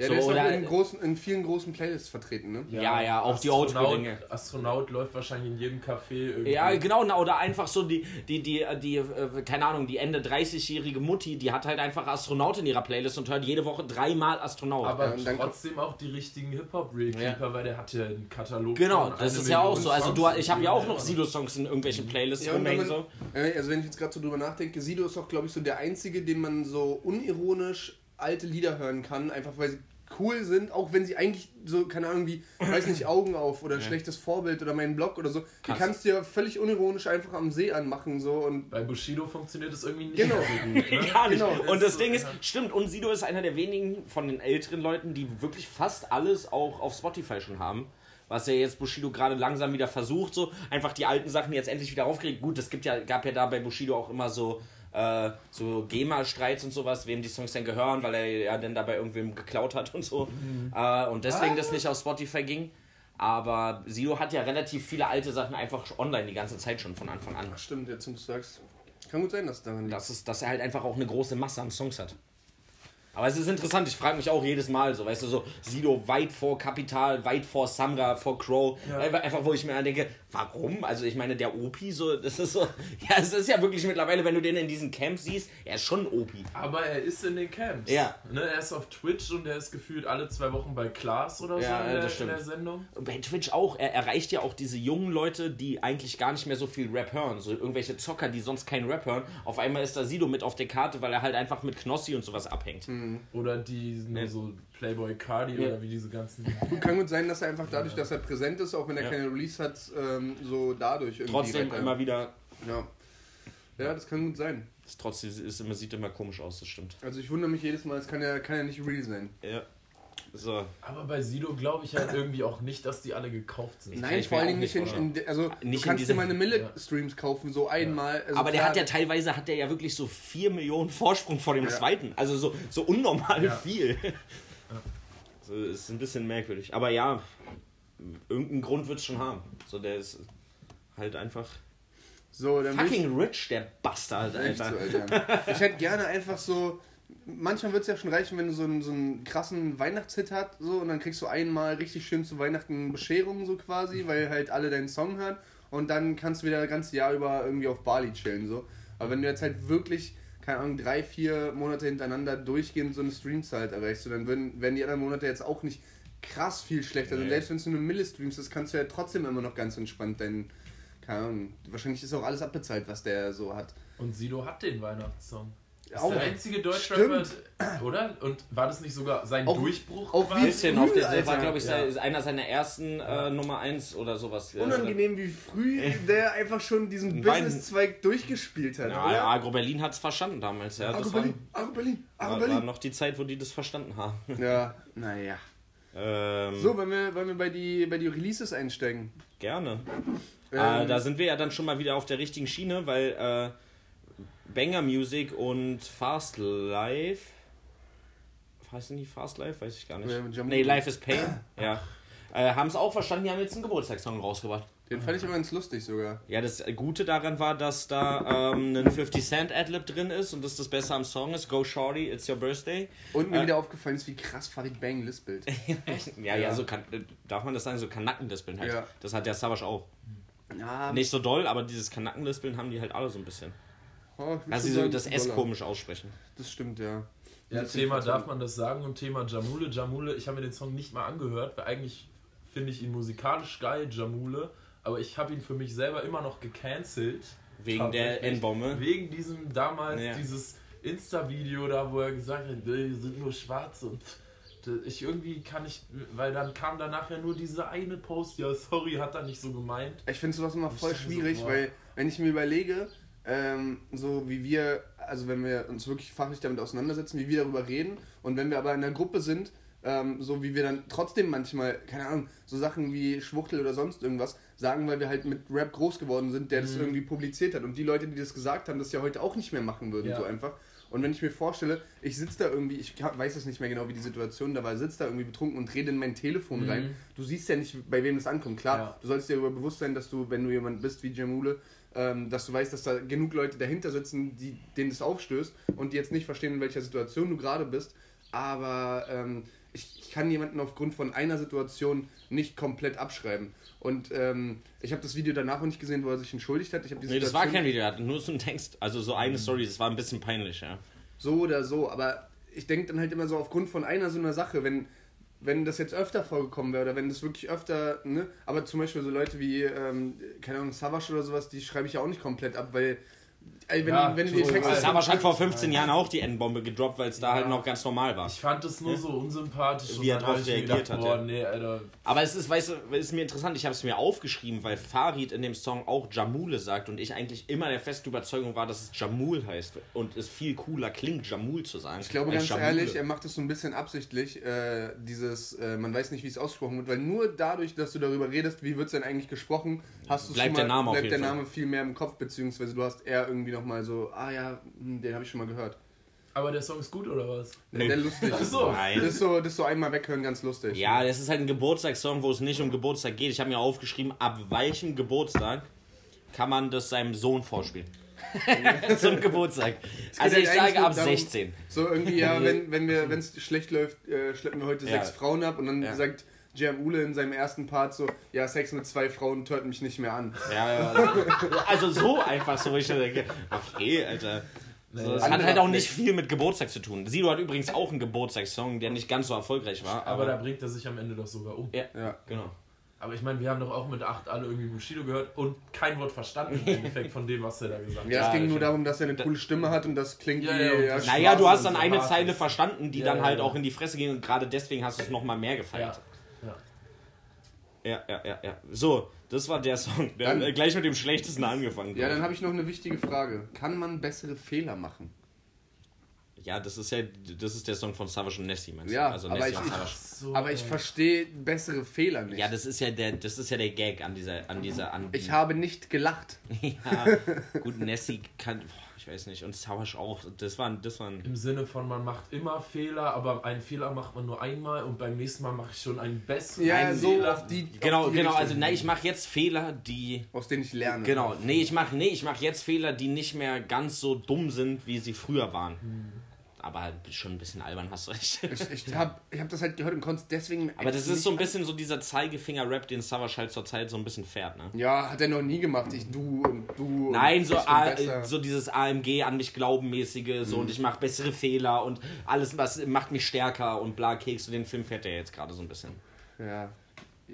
Ja, so, der ist auch oder- in, großen, in vielen großen Playlists vertreten, ne? Ja, ja, auch die Astronaut- Oldschool-Dinge. Astronaut läuft wahrscheinlich in jedem Café irgendwie. Ja, genau, na, oder einfach so die, die, die, die, äh, keine Ahnung, die Ende 30-jährige Mutti, die hat halt einfach Astronaut in ihrer Playlist und hört jede Woche dreimal Astronaut. Aber Ja, und dann- trotzdem auch die richtigen Hip-Hop-Real-Keeper, weil der hat ja einen Katalog genau, von das ist ja auch so. Also du, ich habe ja auch noch Ja. Sido-Songs in irgendwelchen Playlists Ja, rumhängen man, so. äh, also wenn ich jetzt gerade so drüber nachdenke, Sido ist auch, glaube ich, so der einzige, den man so unironisch alte Lieder hören kann, einfach weil sie cool sind, auch wenn sie eigentlich so, keine Ahnung, wie, weiß nicht, Augen auf oder schlechtes Vorbild oder mein Blog oder so, die Kannst- du ja völlig unironisch einfach am See anmachen so und Bei Bushido funktioniert das irgendwie nicht Genau. so gut. Ne? Gar nicht. Genau, und ist das so, Ding ist, ja. stimmt, und Sido ist einer der wenigen von den älteren Leuten, die wirklich fast alles auch auf Spotify schon haben. Was ja jetzt Bushido gerade langsam wieder versucht, so einfach die alten Sachen jetzt endlich wieder aufgeregt. Gut, es gibt ja, gab ja da bei Bushido auch immer so, äh, so GEMA-Streits und sowas, wem die Songs denn gehören, weil er ja dann dabei irgendwem geklaut hat und so. Äh, und deswegen das nicht auf Spotify ging. Aber Sido hat ja relativ viele alte Sachen einfach online die ganze Zeit schon von Anfang an. stimmt, jetzt du sagst. Kann gut sein, dass daran liegt. Das ist, dass er halt einfach auch eine große Masse an Songs hat. Aber es ist interessant, ich frage mich auch jedes Mal so, weißt du, so Sido weit vor Kapital, weit vor Samra, vor Crow. Einfach, einfach, wo ich mir denke, warum? Also ich meine, der Opi, so, das ist so, ja, es ist ja wirklich mittlerweile, wenn du den in diesen Camps siehst, er ist schon Opi. Aber er ist in den Camps. Ja. Ne, er ist auf Twitch und er ist gefühlt alle zwei Wochen bei Klaas oder so Ja, in, der, in der Sendung. Bei Twitch auch, er erreicht ja auch diese jungen Leute, die eigentlich gar nicht mehr so viel Rap hören. So irgendwelche Zocker, die sonst keinen Rap hören. Auf einmal ist da Sido mit auf der Karte, weil er halt einfach mit Knossi und sowas abhängt. Oder die nur so Playboy Cardi Ja. oder wie diese ganzen. Kann gut sein, dass er einfach dadurch, dass er präsent ist, auch wenn er Ja. keine Release hat, ähm, so dadurch irgendwie. Trotzdem immer wieder, Ja. ja, das kann gut sein. ist trotzdem ist immer, sieht immer komisch aus, das stimmt. Also ich wundere mich jedes Mal, es kann ja, kann ja nicht real sein. Ja. So. Aber bei Sido glaube ich halt irgendwie auch nicht, dass die alle gekauft sind. Nein, ich vor allen Dingen nicht nicht in, in, also Nicht in du kannst dir mal eine Mille Ja. Streams kaufen, so einmal. Also Aber der hat ja teilweise hat der ja wirklich so 4 Millionen Vorsprung vor dem Ja. zweiten. Also so, so unnormal Ja. viel. So, ist ein bisschen merkwürdig. Aber ja, irgendeinen Grund wird es schon haben. So, der ist halt einfach so, fucking rich, der Bastard, Alter. so, Alter. Ich hätte gerne einfach so, manchmal wird es ja schon reichen, wenn du so einen, so einen krassen Weihnachtshit hast, so, und dann kriegst du einmal richtig schön zu Weihnachten Bescherung, so quasi, weil halt alle deinen Song hören. Und dann kannst du wieder das ganze Jahr über irgendwie auf Bali chillen, so. Aber wenn du jetzt halt wirklich, keine Ahnung, drei, vier Monate hintereinander durchgehend so eine Streamzahl halt erreichst, so, dann werden, werden die anderen Monate jetzt auch nicht krass viel schlechter. Also Nee. selbst wenn du eine Mille streamst, das kannst du ja trotzdem immer noch ganz entspannt deinen, keine Ahnung, wahrscheinlich ist auch alles abbezahlt, was der so hat. Und Sido hat den Weihnachtssong. Ist Auch. der einzige Deutschrapper, oder? Und war das nicht sogar sein Auch- Durchbruch? auch quasi? wie- bisschen auf der, Alter. war, glaube ich, Ja. einer seiner ersten äh, Nummer 1 oder sowas. Unangenehm, wie früh der einfach schon diesen Businesszweig durchgespielt hat. Ja, oder? Agro Berlin hat es verstanden damals. Ja, Agro das war, Berlin, Agro Berlin, Agro war, war Berlin. noch die Zeit, wo die das verstanden haben. Ja, naja. Ähm, So, wollen wir, wollen wir bei, die, bei die Releases einsteigen? Gerne. Ähm, äh, da sind wir ja dann schon mal wieder auf der richtigen Schiene, weil äh, Banger Music und Fast Life. Heißt nicht Fast Life? Weiß ich gar nicht. Ja, nee, Life is Pain. ja. Äh, haben es auch verstanden, die haben jetzt einen Geburtstagssong rausgebracht. Den fand ich ganz lustig sogar. Ja, das Gute daran war, dass da ähm, ein 50 Cent Adlib drin ist und das das Beste am Song ist. Go Shorty, it's your birthday. Und mir Äh. wieder aufgefallen ist, wie krass Farid Bang lispelt. Ja, ja, so kann, darf man das sagen, so Kanackenlispeln halt. Ja. Das hat der Savage auch. Ja, Nicht so doll, aber dieses Kanackenlispeln haben die halt alle so ein bisschen. Oh, Also sie so das S Dollar. komisch aussprechen. Das stimmt, ja. Ja, Das Thema darf man das sagen und Thema Jamule. Jamule, ich habe mir den Song nicht mal angehört, weil eigentlich finde ich ihn musikalisch geil, Jamule, aber ich habe ihn für mich selber immer noch gecancelt. Wegen der. N-Bombe. Wegen diesem damals, Ja. dieses Insta-Video da, wo er gesagt hat, die sind nur schwarz und ich irgendwie kann ich, weil dann kam danach ja nur diese eine Post, ja sorry, hat er nicht so gemeint. Ich finde sowas immer voll so, schwierig, boah. weil wenn ich mir überlege, ähm, so wie wir, also wenn wir uns wirklich fachlich damit auseinandersetzen, wie wir darüber reden und wenn wir aber in einer Gruppe sind, ähm, so wie wir dann trotzdem manchmal, keine Ahnung, so Sachen wie Schwuchtel oder sonst irgendwas sagen, weil wir halt mit Rap groß geworden sind, der das Mhm. irgendwie publiziert hat und die Leute, die das gesagt haben, das ja heute auch nicht mehr machen würden, Ja. so einfach. Und wenn ich mir vorstelle, ich sitze da irgendwie, ich weiß es nicht mehr genau, wie die Situation da war, sitze da irgendwie betrunken und rede in mein Telefon Mhm. rein. Du siehst ja nicht, bei wem das ankommt. Klar, Ja. du sollst dir darüber bewusst sein, dass du, wenn du jemand bist wie Jamule, ähm, dass du weißt, dass da genug Leute dahinter sitzen, die, denen das aufstößt und die jetzt nicht verstehen, in welcher Situation du gerade bist. Aber ähm, ich, ich kann jemanden aufgrund von einer Situation nicht komplett abschreiben. Und ähm, ich habe das Video danach auch nicht gesehen, wo er sich entschuldigt hat. Ich Nee, das war kein Video, er hatte nur so einen Text. Also so eine Story, das war ein bisschen peinlich, ja. so oder so, aber ich denke dann halt immer so aufgrund von einer so einer Sache, wenn, wenn das jetzt öfter vorgekommen wäre oder wenn das wirklich öfter, ne, aber zum Beispiel so Leute wie, ähm, keine Ahnung, Savage oder sowas, die schreibe ich ja auch nicht komplett ab, weil, wenn, Ja, wenn du so, Texte... also- Savage hat vor 15 Jahren auch die N-Bombe gedroppt, weil es da halt noch ganz normal war. Ich fand es nur so unsympathisch Wie er drauf reagiert gedacht, hat, boah, ja. nee, Alter, Aber es ist, weißt du, ist mir interessant, ich habe es mir aufgeschrieben, weil Farid in dem Song auch Jamule sagt und ich eigentlich immer der festen Überzeugung war, dass es Jamul heißt und es viel cooler klingt, Jamul zu sagen. Ich glaube ganz Jamule. ehrlich, er macht es so ein bisschen absichtlich, äh, dieses, äh, man weiß nicht, wie es ausgesprochen wird, weil nur dadurch, dass du darüber redest, wie wird es denn eigentlich gesprochen, hast du Bleibt schon der mal, Name auf bleibt jeden der Fall. Name viel mehr im Kopf, beziehungsweise du hast eher irgendwie nochmal so, ah ja, hm, den habe ich schon mal gehört. aber der Song ist gut oder was? Der, der lustig. Ach so. Nein. Das ist so, das ist so einmal weghören, ganz lustig. Ja, das ist halt ein Geburtstagssong, wo es nicht um Geburtstag geht. Ich habe mir aufgeschrieben, ab welchem Geburtstag kann man das seinem Sohn vorspielen. Zum Geburtstag. Also ich sage ab darum- 16. So irgendwie, ja, wenn, wenn wir, wenn es schlecht läuft, äh, schleppen wir heute Ja. sechs Frauen ab und dann Ja. sagt Jam Ule in seinem ersten Part so, ja, Sex mit zwei Frauen tört mich nicht mehr an. Ja, ja. Also so einfach so, wo ich dann denke, okay, Alter. So, das hat halt auch nicht viel mit Geburtstag zu tun. Sido hat übrigens auch einen Geburtstagssong, der nicht ganz so erfolgreich war. Aber da bringt er sich am Ende doch sogar um. ja, Ja. genau. Aber ich meine, wir haben doch auch mit 8 alle irgendwie Bushido gehört und kein Wort verstanden im Endeffekt von dem, was er da gesagt hat. Ja, es Ja, ging nur darum, dass er eine coole Stimme hat und das klingt Ja, wie. ja, und Ja, Naja, du hast dann und eine. Zeile verstanden, die Ja, dann ja, halt ja. auch in die Fresse ging und gerade deswegen hast du es nochmal mehr gefeiert. Ja. Ja, ja, ja. So, das war der Song. Der Dann- hat gleich mit dem schlechtesten angefangen. ja, dann habe ich noch eine wichtige Frage. Kann man bessere Fehler machen? ja, das ist ja, das ist der Song von Savage und Nessie, meinst du? Ja, also aber Nessie ich- und ich- Savage. So, Aber ich verstehe bessere Fehler nicht. Ja, das ist ja der, das ist ja der Gag an dieser, an dieser, an. ich habe nicht gelacht. ja, gut, Nessie kann, weiß nicht, und Savage auch. Das waren, das waren. Im Sinne von, man macht immer Fehler, aber einen Fehler macht man nur einmal und beim nächsten Mal mache ich schon einen besseren Ja, so Fehler. auf die. Genau, auf die genau. Richtung. Also, nein, ich mache jetzt Fehler, die. Aus denen ich lerne. Genau, nee, ich mache nee, ich mach jetzt Fehler, die nicht mehr ganz so dumm sind, wie sie früher waren. Aber halt schon ein bisschen albern, hast du recht. Ich, ich habe ich hab das halt gehört und konnte es deswegen. Aber das ist so ein bisschen so dieser Zeigefinger-Rap, den Savage halt zur Zeit so ein bisschen fährt, ne? Ja, hat er noch nie gemacht. Ich, du und du. und Nein, so, ich bin A, so dieses AMG an mich glaubenmäßige, so und ich mache bessere Fehler und alles, was macht mich stärker und bla, Keks, und den Film fährt er jetzt gerade so ein bisschen. Ja.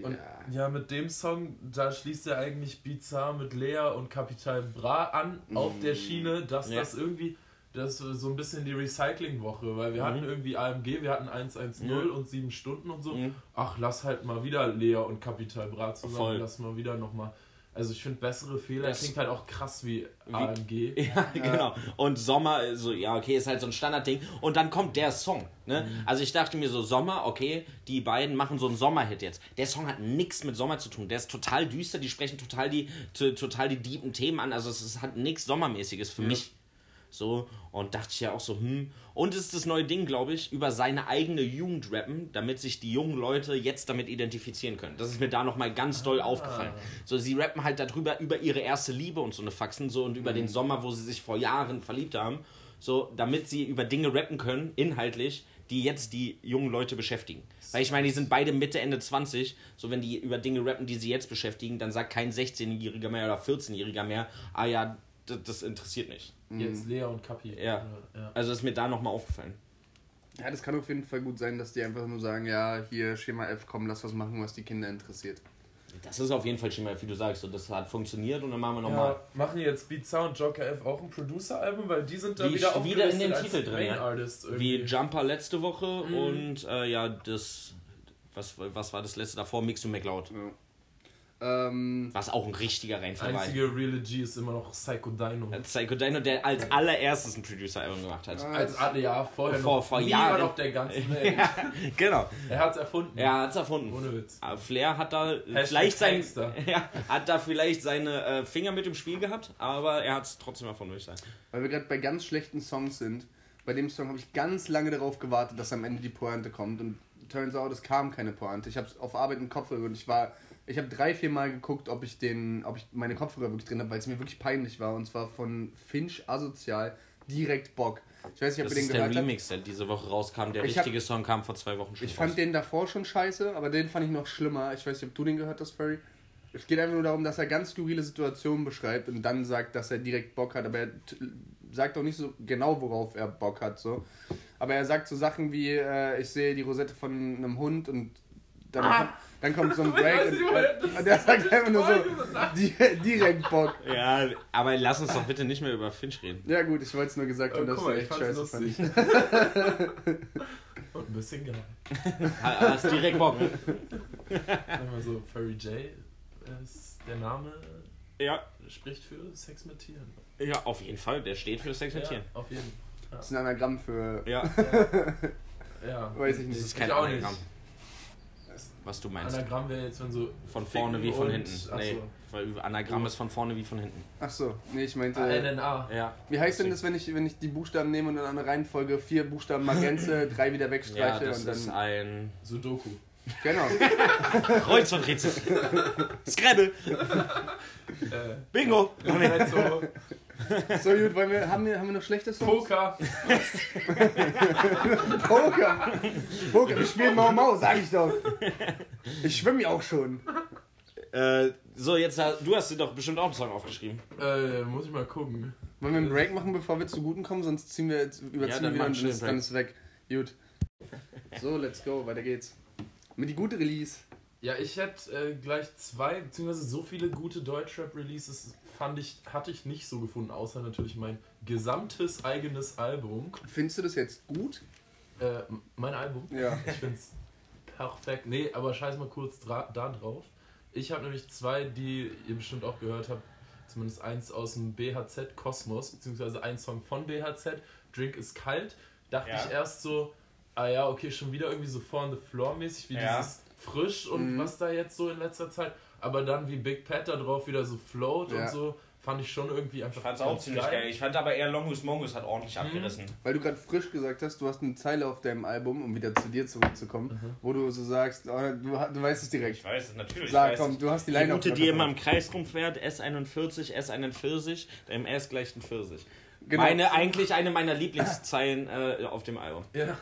Und ja. ja, mit dem Song, da schließt er eigentlich Bizarre mit Lea und Capital Bra an, auf der Schiene, dass Ja. das irgendwie, das ist so ein bisschen die Recycling-Woche, weil wir hatten irgendwie AMG, wir hatten 110 Ja. und 7 Stunden und so. Mhm. Ach, lass halt mal wieder Lea und Capital Bra zusammen, Voll. lass mal wieder nochmal. Also ich finde bessere Fehler, Das- klingt halt auch krass wie, AMG. Ja, genau. Und Sommer, so, ja, okay, ist halt so ein Standardding. Und dann kommt der Song. Ne? Also ich dachte mir so, Sommer, okay, die beiden machen so einen Sommerhit jetzt. Der Song hat nichts mit Sommer zu tun. Der ist total düster, die sprechen total die, total die deepen Themen an. Also es hat nichts Sommermäßiges für mich. So, und dachte ich ja auch so, hm. Und es ist das neue Ding, glaube ich, über seine eigene Jugend rappen, damit sich die jungen Leute jetzt damit identifizieren können. Das ist mir da nochmal ganz doll aufgefallen. So, sie rappen halt darüber, über ihre erste Liebe und so eine Faxen, so und über den Sommer, wo sie sich vor Jahren verliebt haben. So, damit sie über Dinge rappen können, inhaltlich, die jetzt die jungen Leute beschäftigen. Weil ich meine, die sind beide Mitte, Ende 20. So, wenn die über Dinge rappen, die sie jetzt beschäftigen, dann sagt kein 16-Jähriger mehr oder 14-Jähriger mehr, ah ja, das, das interessiert mich. Jetzt Lea und Capi. Ja. ja. Also ist mir da nochmal aufgefallen. ja, das kann auf jeden Fall gut sein, dass die einfach nur sagen: Ja, hier Schema F, komm, lass was machen, was die Kinder interessiert. Das ist auf jeden Fall schon mal, wie du sagst, so, das hat funktioniert und dann machen wir nochmal. Ja, machen jetzt Beat Sound Joker F auch ein Producer-Album, weil die sind da Die wieder wieder in als Titel drin, ja. Wie. Jumper letzte Woche und äh, ja, das. Was, was war das letzte davor? Mix to McLeod. Ja. Ähm, Was auch ein richtiger Reinfall war. Einzige Real G ist immer noch Psycho Dino. Psycho Dino, der als allererstes ein Producer-Album gemacht hat. Als alle ja vorher Vor- noch vor Jahren. auf der ganzen Welt. genau. Er hat's erfunden. Er hat's erfunden. Ohne Witz. Aber Flair hat da Hashtag vielleicht sein, ja, hat da vielleicht seine äh, Finger mit im Spiel gehabt, aber er hat es trotzdem erfunden, würde ich sagen. weil wir gerade bei ganz schlechten Songs sind. Bei dem Song habe ich ganz lange darauf gewartet, dass am Ende die Pointe kommt. Und turns out, es kam keine Pointe. Ich habe es auf Arbeit im Kopfhörer und ich war. Ich habe drei, vier Mal geguckt, ob ich den, ob ich meine Kopfhörer wirklich drin habe, weil es mir wirklich peinlich war. Und zwar von Finch Asozial direkt Bock. Ich weiß nicht, ob Das ihr den ist der gehört. Remix, der diese Woche rauskam. Der Ich hab- richtige Song kam vor zwei Wochen schon Ich fand raus. den davor schon scheiße, aber den fand ich noch schlimmer. Ich weiß nicht, ob du den gehört hast, Furry. Es geht einfach nur darum, dass er ganz skurrile Situationen beschreibt und dann sagt, dass er direkt Bock hat, aber er sagt auch nicht so genau, worauf er Bock hat. So. Aber er sagt so Sachen wie, äh, ich sehe die Rosette von einem Hund und dann, kommt, dann kommt so ein Break und, und er sagt einfach nur so, direkt Bock. Ja, aber lass uns doch bitte nicht mehr über Finch reden. Ja gut, ich wollte es nur gesagt haben, Oh, dass mal, er ich echt scheiße fand. Und ein bisschen geil. Ha- Hast direkt Bock. Sagen wir so, Furry J ist der Name, Ja, spricht für Sex mit Tieren. ja, auf jeden Fall. Der steht für Sex mit Ja, Tieren. auf jeden Das ist ein Anagramm für, Ja, Ja. weiß ich nicht. das ist kein Ich Anagramm, nicht. Was du meinst. Anagramm wäre jetzt, wenn so. Von vorne wie von und- hinten. Achso. Nee, weil Anagramm ist von vorne wie von hinten. Ach so, nee, ich meinte... Ah, NNA. Ja. Wie heißt denn das, wenn ich, wenn ich die Buchstaben nehme und in einer Reihenfolge vier Buchstaben mal drei wieder Ja, wegstreiche das und ist dann. ein Sudoku. Genau. Kreuzworträtsel. Scrabble. Äh, Bingo. halt so So gut, wollen wir, haben, wir, haben wir noch schlechte Songs? Poker. Poker! Poker, wir spielen Mau Mau, sag ich doch. Ich schwimme ja auch schon. Äh, so, jetzt hast, du hast dir doch bestimmt auch einen Song aufgeschrieben. Äh, muss ich mal gucken. Wollen wir einen Break machen, bevor wir zu Guten kommen? Sonst ziehen wir jetzt, überziehen Ja, dann wir und dann ist, ist weg. Gut. So, let's go, weiter geht's. Mit die gute Release. Ja, ich hätte äh, gleich zwei, beziehungsweise so viele gute Deutschrap-Releases fand ich, hatte ich nicht so gefunden, außer natürlich mein gesamtes eigenes Album. Findest du das jetzt gut? Äh, mein Album. Ja. Ich find's perfekt. Nee, aber scheiß mal kurz da drauf. Ich habe nämlich zwei, die ihr bestimmt auch gehört habt. Zumindest eins aus dem BHZ Kosmos, beziehungsweise ein Song von BHZ. Drink ist kalt. Dachte Ja. ich erst so, ah ja, okay, schon wieder irgendwie so Four on the Floor mäßig, wie Ja. dieses frisch und Mhm. was da jetzt so in letzter Zeit. Aber dann wie Big Pat da drauf wieder so float Ja. und so, fand ich schon irgendwie einfach ganz Ich fand aber eher Longus Mongus hat ordentlich abgerissen. Weil du gerade frisch gesagt hast, du hast eine Zeile auf deinem Album, um wieder zu dir zurückzukommen, wo du so sagst, oh, du, du weißt es direkt. Ich weiß es natürlich. Sag, ich komm, du hast die Die Line Route, die immer im Kreis rumfährt, S41, S41, der MS gleich ein Pfirsich. Genau. Meine, eigentlich eine meiner Lieblingszeilen äh, auf dem Album. Ja.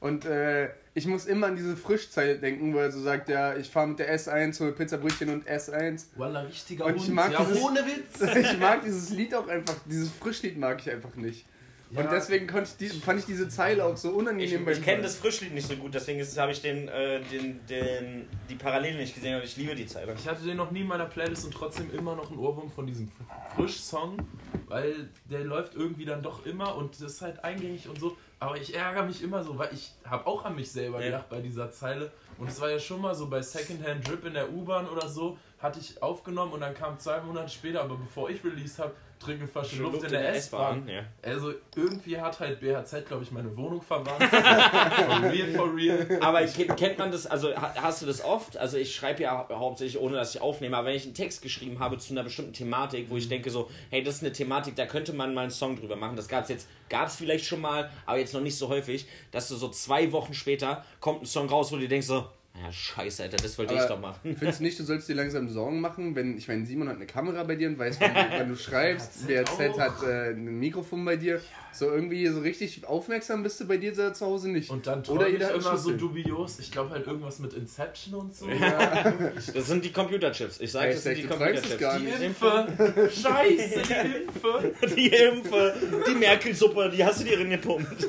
Und äh, ich muss immer an diese Frischzeit denken, wo er so sagt, ja, ich fahre mit der S1, hole Pizzabrötchen und S1. Walla, richtiger Und ich Hund. mag ja, dieses- ohne Witz. Ich mag dieses Lied auch einfach, dieses Frischlied mag ich einfach nicht. Ja. Und deswegen konnte ich die, fand ich diese Zeile auch so Ich, unangenehm beim ich kenne das Frischlied nicht so gut, deswegen habe ich den, äh, den, den, die Parallelen nicht gesehen und ich liebe die Zeile. Ich hatte den noch nie in meiner Playlist und trotzdem immer noch einen Ohrwurm von diesem Frisch-Song, weil der läuft irgendwie dann doch immer und das ist halt eingängig und so. Aber ich ärgere mich immer so, weil ich habe auch an mich selber gedacht bei dieser Zeile. Und es war ja schon mal so bei Secondhand Drip in der U-Bahn oder so, hatte ich aufgenommen und dann kam zwei Monate später, aber bevor ich released habe, trinke Flasche Luft, in der S-Bahn. Ja. Also irgendwie hat halt BHZ, glaube ich, meine Wohnung verwandt. for real, for real. Aber kennt, kennt man das, also ha- hast du das oft? Also ich schreibe ja hau- hauptsächlich ohne, dass ich aufnehme, aber wenn ich einen Text geschrieben habe zu einer bestimmten Thematik, wo ich denke so, hey, das ist eine Thematik, da könnte man mal einen Song drüber machen. Das gab es jetzt, gab es vielleicht schon mal, aber jetzt noch nicht so häufig, dass du so zwei Wochen später kommt ein Song raus, wo du denkst so, ja scheiße, Alter, das wollte ich Aber doch machen. Findest du nicht, du sollst dir langsam Sorgen machen, wenn, ich meine, Simon hat eine Kamera bei dir und weiß, wann, du- wann du schreibst, BRZ auch. hat äh, ein Mikrofon bei dir. So irgendwie so richtig aufmerksam bist du bei dir zu Hause nicht. Und dann Oder träume ich immer so dubios. Ich glaube halt irgendwas mit Inception und so. Das sind die Computerchips. Ich sage, das sind die Computerchips. gar Die. Impfe! Scheiße, die Impfe! Die Impfe, die Merkel-Suppe, die hast du dir reingepumpt.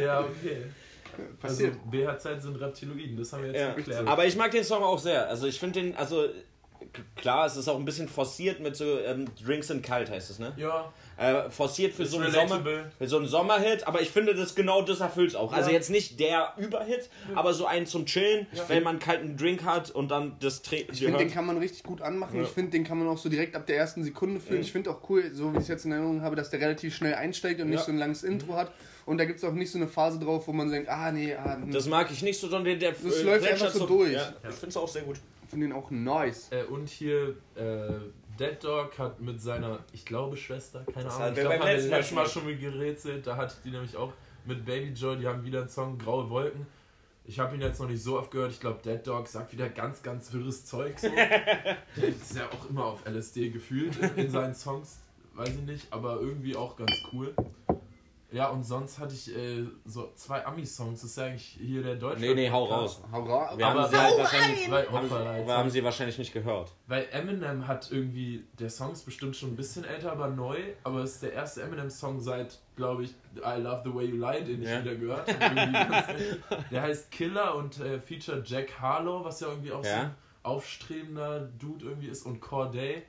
Ja, okay. Passiert. Also BHZ sind Reptiloiden, das haben wir jetzt Ja. geklärt. Aber ich mag den Song auch sehr. Also ich finde den, also klar, es ist auch ein bisschen forciert mit so ähm, Drinks and Kalt heißt es, ne? Ja, Äh, forciert für so einen Sommer, für so einen Sommerhit, aber ich finde das genau das erfüllt es auch. Also Ja. jetzt nicht der Überhit, aber so einen zum Chillen, wenn man einen kalten Drink hat und dann das Tre Ich finde, den kann man richtig gut anmachen. Ja. Ich finde, den kann man auch so direkt ab der ersten Sekunde fühlen. Ich finde auch cool, so wie ich es jetzt in Erinnerung habe, dass der relativ schnell einsteigt und nicht Ja. so ein langes Intro hat. Und da gibt es auch nicht so eine Phase drauf, wo man denkt, ah nee, ah, hm. Das mag ich nicht so, sondern der, der Das äh, läuft einfach so durch. Ja, ich finde es auch sehr gut. ich finde den auch nice. äh, und hier äh, Dead Dog hat mit seiner, ich glaube, Schwester, keine Das Ahnung, hat ich glaube, haben letztes Mal schon mal gerätselt, da hatte ich die nämlich auch mit Baby Joy, die haben wieder einen Song Graue Wolken. Ich habe ihn jetzt noch nicht so oft gehört. Ich glaube, Dead Dog sagt wieder ganz, ganz wirres Zeug. So. Der ist ja auch immer auf LSD gefühlt in, in seinen Songs. Weiß ich nicht, aber irgendwie auch ganz cool. Ja, und sonst hatte ich äh, so zwei Ami-Songs. Das ist ja eigentlich hier der deutsche. Nee, nee, hau raus. Hau ra Wir haben Aber- sie halt wahrscheinlich, Weil, haben, wir haben sie wahrscheinlich nicht gehört. weil Eminem hat irgendwie, der Song ist bestimmt schon ein bisschen älter, aber neu, aber es ist der erste Eminem-Song seit, glaube ich, I Love the Way You Lie, den ich Ja. wieder gehört habe. Der heißt Killer und äh, featured Jack Harlow, was ja irgendwie auch so Ja. ein aufstrebender Dude irgendwie ist, und Corday,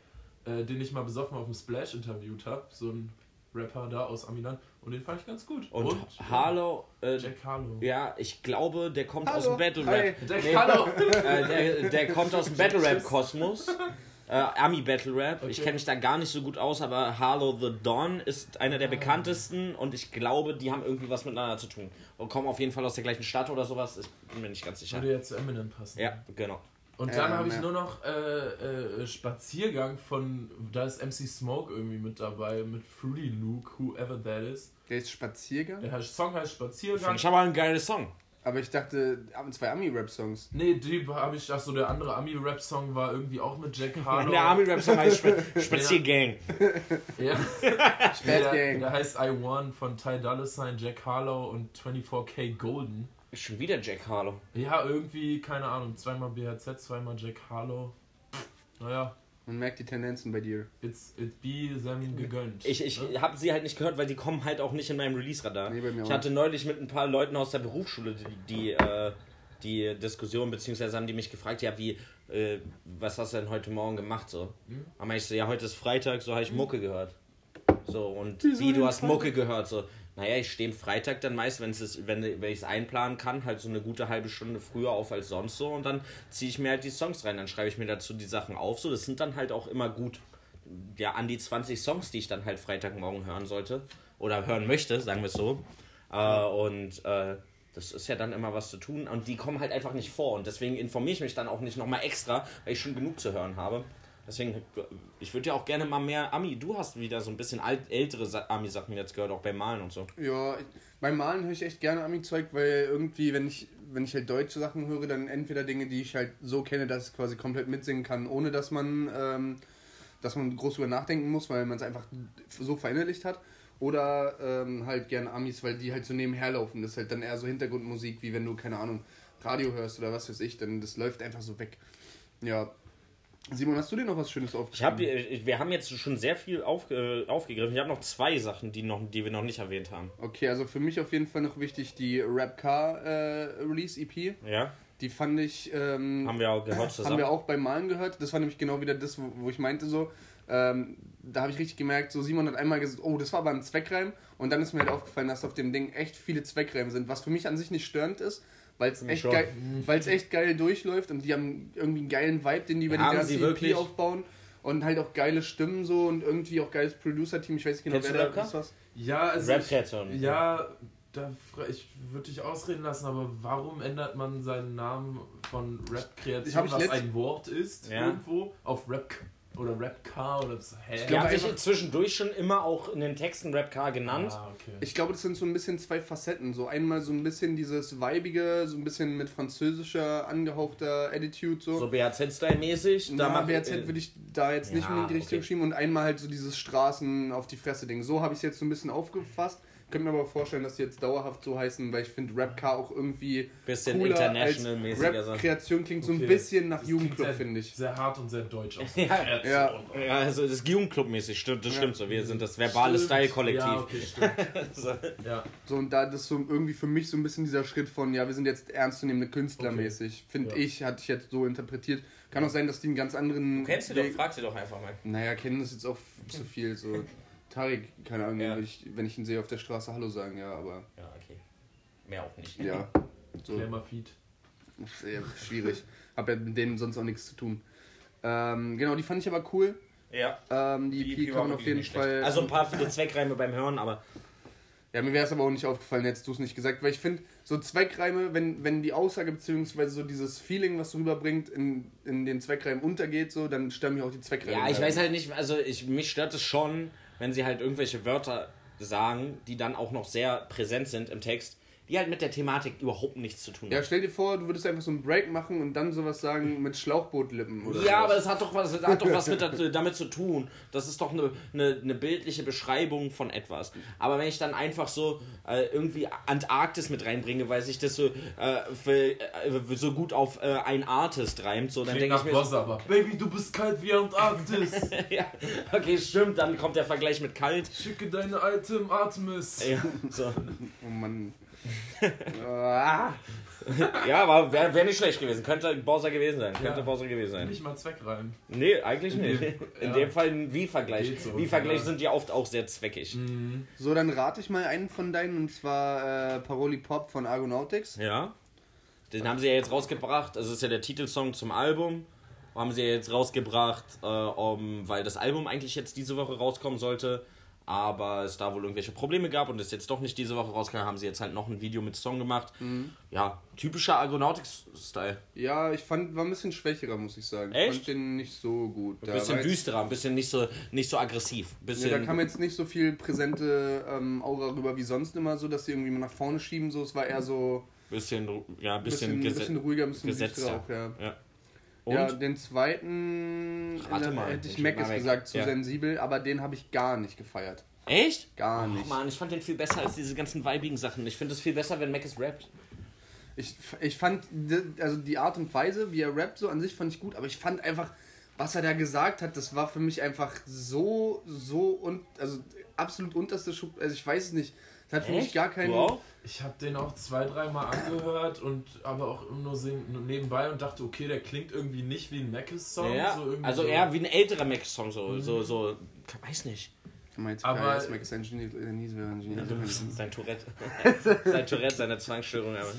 äh, den ich mal besoffen auf dem Splash interviewt habe, so ein Rapper da aus Amiland, und den fand ich ganz gut. Und, Harlow, äh, Jack Harlow. ja, ich glaube, der kommt aus Hallo. dem Battle Hi. Rap. Jack Nee. Harlow! Äh, der, der kommt aus dem Battle Rap Kosmos. Äh, Ami Battle Rap. Ich Okay. kenne mich da gar nicht so gut aus, aber Harlow the Dawn ist einer der bekanntesten und ich glaube, die haben irgendwie was miteinander zu tun. Und kommen auf jeden Fall aus der gleichen Stadt oder sowas. Ich bin mir nicht ganz sicher. Würde ja zu Eminem passen. Ja, genau. Und dann Ähm, habe ich ja. nur noch äh, äh, Spaziergang von, da ist MC Smoke irgendwie mit dabei, mit Fruity Luke, whoever that is. Der ist Spaziergang. Der Song heißt Spaziergang. Finde ich aber ein geiles Song. Aber ich dachte, haben zwei Ami-Rap-Songs. Nee, die habe ich, achso, der andere Ami-Rap-Song war irgendwie auch mit Jack Harlow. Der Army Rap Song heißt Sp Spaziergang. Ja. Bad der, der heißt I Won von Ty Dolla Sign, Jack Harlow und 24K Golden. Schon wieder Jack Harlow. Ja, irgendwie, keine Ahnung, zweimal BHZ, zweimal Jack Harlow. Naja, Man merkt die Tendenzen bei dir. it's, it be them gegönnt. Ich, ich Ne? habe sie halt nicht gehört, weil die kommen halt auch nicht in meinem Release-Radar. Nee, bei mir auch ich hatte neulich mit ein paar Leuten aus der Berufsschule die, die, äh, die Diskussion, beziehungsweise haben die mich gefragt, ja, wie, äh, was hast du denn heute Morgen gemacht? So. Hm? Meinte ich so, ja, heute ist Freitag, so habe ich Mucke gehört. So, und Wieso wie, du hast Freitag? Mucke gehört? So, naja, ich stehe am Freitag dann meist, wenn's ist, wenn, wenn ich es einplanen kann, halt so eine gute halbe Stunde früher auf als sonst so und dann ziehe ich mir halt die Songs rein, dann schreibe ich mir dazu die Sachen auf. So, das sind dann halt auch immer gut, ja, an die 20 Songs, die ich dann halt Freitagmorgen hören sollte oder hören möchte, sagen wir es so. Äh, und äh, das ist ja dann immer was zu tun und die kommen halt einfach nicht vor und deswegen informiere ich mich dann auch nicht nochmal extra, weil ich schon genug zu hören habe. Deswegen, ich würde ja auch gerne mal mehr Ami. Du hast wieder so ein bisschen alt, ältere Sa- Ami-Sachen jetzt gehört, auch beim Malen und so. Ja, beim Malen höre ich echt gerne Ami-Zeug, weil irgendwie, wenn ich, wenn ich halt deutsche Sachen höre, dann entweder Dinge, die ich halt so kenne, dass ich quasi komplett mitsingen kann, ohne dass man, ähm, dass man groß drüber nachdenken muss, weil man es einfach so verinnerlicht hat. Oder ähm, halt gerne Amis, weil die halt so nebenher laufen. Das ist halt dann eher so Hintergrundmusik, wie wenn du, keine Ahnung, Radio hörst oder was weiß ich, dann das läuft einfach so weg. Ja. Simon, hast du dir noch was Schönes Ich aufgeschrieben? hab, ich- wir haben jetzt schon sehr viel auf, äh, aufgegriffen. Ich habe noch zwei Sachen, die, noch, die wir noch nicht erwähnt haben. Okay, also für mich auf jeden Fall noch wichtig die Rap Car äh, Release EP. Ja, Die fand ich. Ähm, haben wir auch gehört zusammen. Haben wir auch beim Malen gehört. Das war nämlich genau wieder das, wo, wo ich meinte so. Ähm, da habe ich richtig gemerkt, so Simon hat einmal gesagt, oh, das war aber ein Zweckreim. Und dann ist mir halt aufgefallen, dass auf dem Ding echt viele Zweckreime sind. Was für mich an sich nicht störend ist, weil es echt, geil- weil's echt geil durchläuft. Und die haben irgendwie einen geilen Vibe, den die über die Haben ganze EP aufbauen. Und halt auch geile Stimmen so und irgendwie auch geiles Producer-Team. Ich weiß nicht genau, wer da ist. Was. Ja, also ich, Rap-Kreation. ja, da, fra- ich würde dich ausreden lassen, aber warum ändert man seinen Namen von Ich Rap-Kreation, ich was ein Wort ist, Ja. irgendwo, auf Rap oder Rap-Car oder so? Hä? Die glaube haben sich zwischendurch schon immer auch in den Texten Rap Car genannt. Ah, okay. Ich glaube, das sind so ein bisschen zwei Facetten. So einmal so ein bisschen dieses Weibige, so ein bisschen mit französischer angehauchter Attitude so. So BHZ-Style-mäßig. Da mach- BRZ würde ich da jetzt nicht Ja, in die Richtung okay. schieben und einmal halt so dieses Straßen auf die Fresse Ding. So habe ich es jetzt so ein bisschen aufgefasst. Könnte mir aber vorstellen, dass die jetzt dauerhaft so heißen, weil ich finde Rapcar auch irgendwie Bisschen cooler international-mäßiger als so. Kreation klingt so ein Okay. bisschen nach Das Jugendclub, finde ich. Sehr hart und sehr deutsch aus. Ja. Ja. Ja, also das ist Jugendclub-mäßig, stimmt, das Ja. stimmt so. Wir sind das verbale. Style-Kollektiv. Ja, okay, stimmt. So. Ja. So und da das ist so irgendwie für mich so ein bisschen dieser Schritt von, ja, wir sind jetzt ernstzunehmende Künstler mäßig. Finde Ja. ich, hatte ich jetzt so interpretiert. Kann auch sein, dass die einen ganz anderen. Kennst du doch, Weg- frag sie doch einfach mal. Naja, kennen das jetzt auch zu viel. So Tarek, keine Ahnung, Ja. wenn, ich, wenn ich ihn sehe auf der Straße Hallo sagen, ja, aber Ja, okay. Mehr auch nicht. ja. So. Feed. Sehr schwierig. Hab ja mit denen sonst auch nichts zu tun. Ähm, genau, die fand ich aber cool. Ja. Ähm, die, Die EP EP kann man auf jeden. Fall. Also ein paar viele Zweckreime beim Hören, aber Ja, mir wäre es aber auch nicht aufgefallen, hättest du es nicht gesagt, weil ich finde, so Zweckreime, wenn, wenn die Aussage bzw. so dieses Feeling, was du rüberbringt, in, in den Zweckreimen untergeht, so, dann stören mich auch die Zweckreime. Ja, ich weiß halt nicht, also ich, mich stört es schon, wenn sie halt irgendwelche Wörter sagen, die dann auch noch sehr präsent sind im Text, die halt mit der Thematik überhaupt nichts zu tun Ja, haben. stell dir vor, du würdest einfach so einen Break machen und dann sowas sagen mit Schlauchbootlippen oder Ja, sowas. aber es hat doch was, hat doch was mit, damit zu tun. Das ist doch eine, eine, eine bildliche Beschreibung von etwas. Aber wenn ich dann einfach so äh, irgendwie Antarktis mit reinbringe, weil sich das so, äh, für, äh, so gut auf äh, ein Artist reimt, so dann denke ich mir so, Boss aber. Baby, du bist kalt wie Antarktis. ja, okay, stimmt, dann kommt der Vergleich mit kalt. Schicke deine alte im Artemis. Ja, so. Oh Mann. Ah, ja aber wäre wär nicht schlecht gewesen. Könnte Bowser gewesen sein. Könnte Ja. Bowser gewesen sein. Nicht mal Zweckreim. Nee, eigentlich nicht. In ja. dem Fall ein Wie-Vergleich. So, Wie-Vergleiche ja. sind ja oft auch sehr zweckig. so, dann rate ich mal einen von deinen und zwar äh, Paroli Pop von Argonautics. Ja. Den haben sie ja jetzt rausgebracht. Das ist ja der Titelsong zum Album. Haben sie ja jetzt rausgebracht, äh, um, weil das Album eigentlich jetzt diese Woche rauskommen sollte. Aber es da wohl irgendwelche Probleme gab und es jetzt doch nicht diese Woche rauskam, haben sie jetzt halt noch ein Video mit Song gemacht. Mhm. Ja, typischer Argonautics-Style. Ja, ich fand, war ein bisschen schwächerer, muss ich sagen. Echt? Ich fand den nicht so gut. Ein bisschen jetzt- düsterer, ein bisschen nicht so, nicht so aggressiv. Bisschen, Ja, da kam jetzt nicht so viel präsente ähm, Aura rüber wie sonst immer, so dass sie irgendwie mal nach vorne schieben. So, es war eher so bisschen, ja, ein bisschen, bisschen, bisschen ruhiger, ein bisschen gesetzter. düsterer auch, ja. Ja. Und? Ja, den zweiten Rate äh, mal, hätte ich Mac gesagt, zu Ja. sensibel, aber den habe ich gar nicht gefeiert. Echt? Gar Oh nicht. Mann, ich fand den viel besser als diese ganzen weibigen Sachen. Ich finde es viel besser, wenn Mac es rappt. Ich, ich fand, die- also die Art und Weise, wie er rappt, so an sich fand ich gut, aber ich fand einfach, was er da gesagt hat, das war für mich einfach so, so und also absolut unterste Schub. Also ich weiß es nicht. Hat für mich gar keinen. Auch? Ich habe den auch zwei, dreimal angehört und aber auch nur sing- nur nebenbei und dachte, okay, der klingt irgendwie nicht wie ein Mackes-Song. Ja, so also so. eher wie ein älterer Mac-Song, so, so, so, weiß nicht. Meinst Aber- aber Mac ist ein Genie, äh, nie so ein Genie. Sein Tourette. Sein Tourette, seine Zwangsstörung. Aber.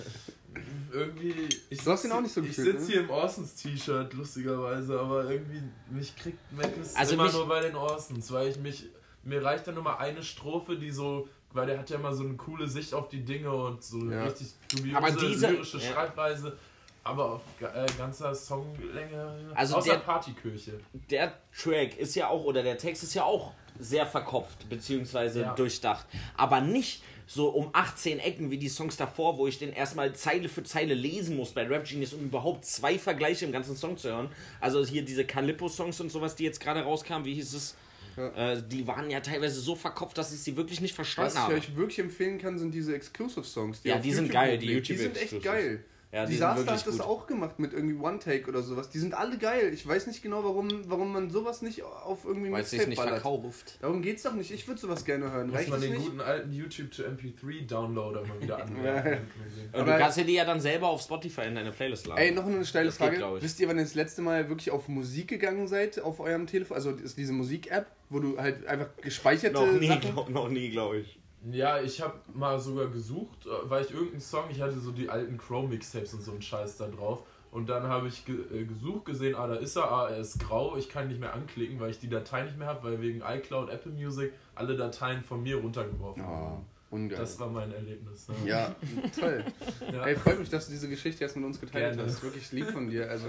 irgendwie. Ich Du hast ihn sitz- auch nicht so Ich gefühlt, sitze ne? hier im Orsons-T-Shirt, lustigerweise, aber irgendwie mich kriegt Mackes Also immer mich- nur bei den Orsons, weil ich mich. Mir reicht dann nur mal eine Strophe, die so. Weil der hat ja immer so eine coole Sicht auf die Dinge und so Ja. richtig dubiose Aber diese- lyrische ja. Schreibweise. Aber auf äh, ganzer Songlänge. Also außer der- Partykirche. Der Track ist ja auch, oder der Text ist ja auch sehr verkopft, beziehungsweise Ja. durchdacht. Aber nicht so um 18 Ecken wie die Songs davor, wo ich den erstmal Zeile für Zeile lesen muss bei Rap Genius, um überhaupt zwei Vergleiche im ganzen Song zu hören. Also hier diese Calippo-Songs und sowas, die jetzt gerade rauskamen, wie hieß es? Äh, die waren ja teilweise so verkopft, dass ich sie wirklich nicht verstanden Was ich habe. euch wirklich empfehlen kann, sind diese Exclusive-Songs. Ja, auf die sind YouTube geil, die hochlädt. Die sind echt YouTube-Exclusives. geil. Ja, die sind Disaster wirklich hat das gut. auch gemacht mit irgendwie One-Take oder sowas. Die sind alle geil. Ich weiß nicht genau, warum, warum man sowas nicht auf irgendwie Weil Mixtape nicht ballert. verkauft. Darum geht's doch nicht. Ich würde sowas gerne hören. Muss Reicht man den nicht? guten alten YouTube to MP3 Downloader mal wieder Ja. anwerfen. Und Aber- du kannst dir die ja dann selber auf Spotify in deine Playlist laden. Ey, noch eine steile Das geht, Frage. ich. Wisst ihr, wann ihr das letzte Mal wirklich auf Musik gegangen seid auf eurem Telefon? Also ist diese Musik-App, wo du halt einfach gespeicherte noch nie, Sachen... glaub, noch nie, glaube ich. Ja, ich habe mal sogar gesucht, äh, weil ich irgendeinen Song, ich hatte so die alten Chrome-Mixtapes und so einen Scheiß da drauf. Und dann habe ich ge äh, gesucht, gesehen, ah, da ist er, ah, er ist grau, ich kann ihn nicht mehr anklicken, weil ich die Datei nicht mehr habe, weil wegen iCloud, Apple Music alle Dateien von mir runtergeworfen Oh, wurden. ungeil. Das war mein Erlebnis. Ne? ja, toll. Ja. Ey, freut mich, dass du diese Geschichte jetzt mit uns geteilt Gerne. hast. Wirklich lieb von dir. Also,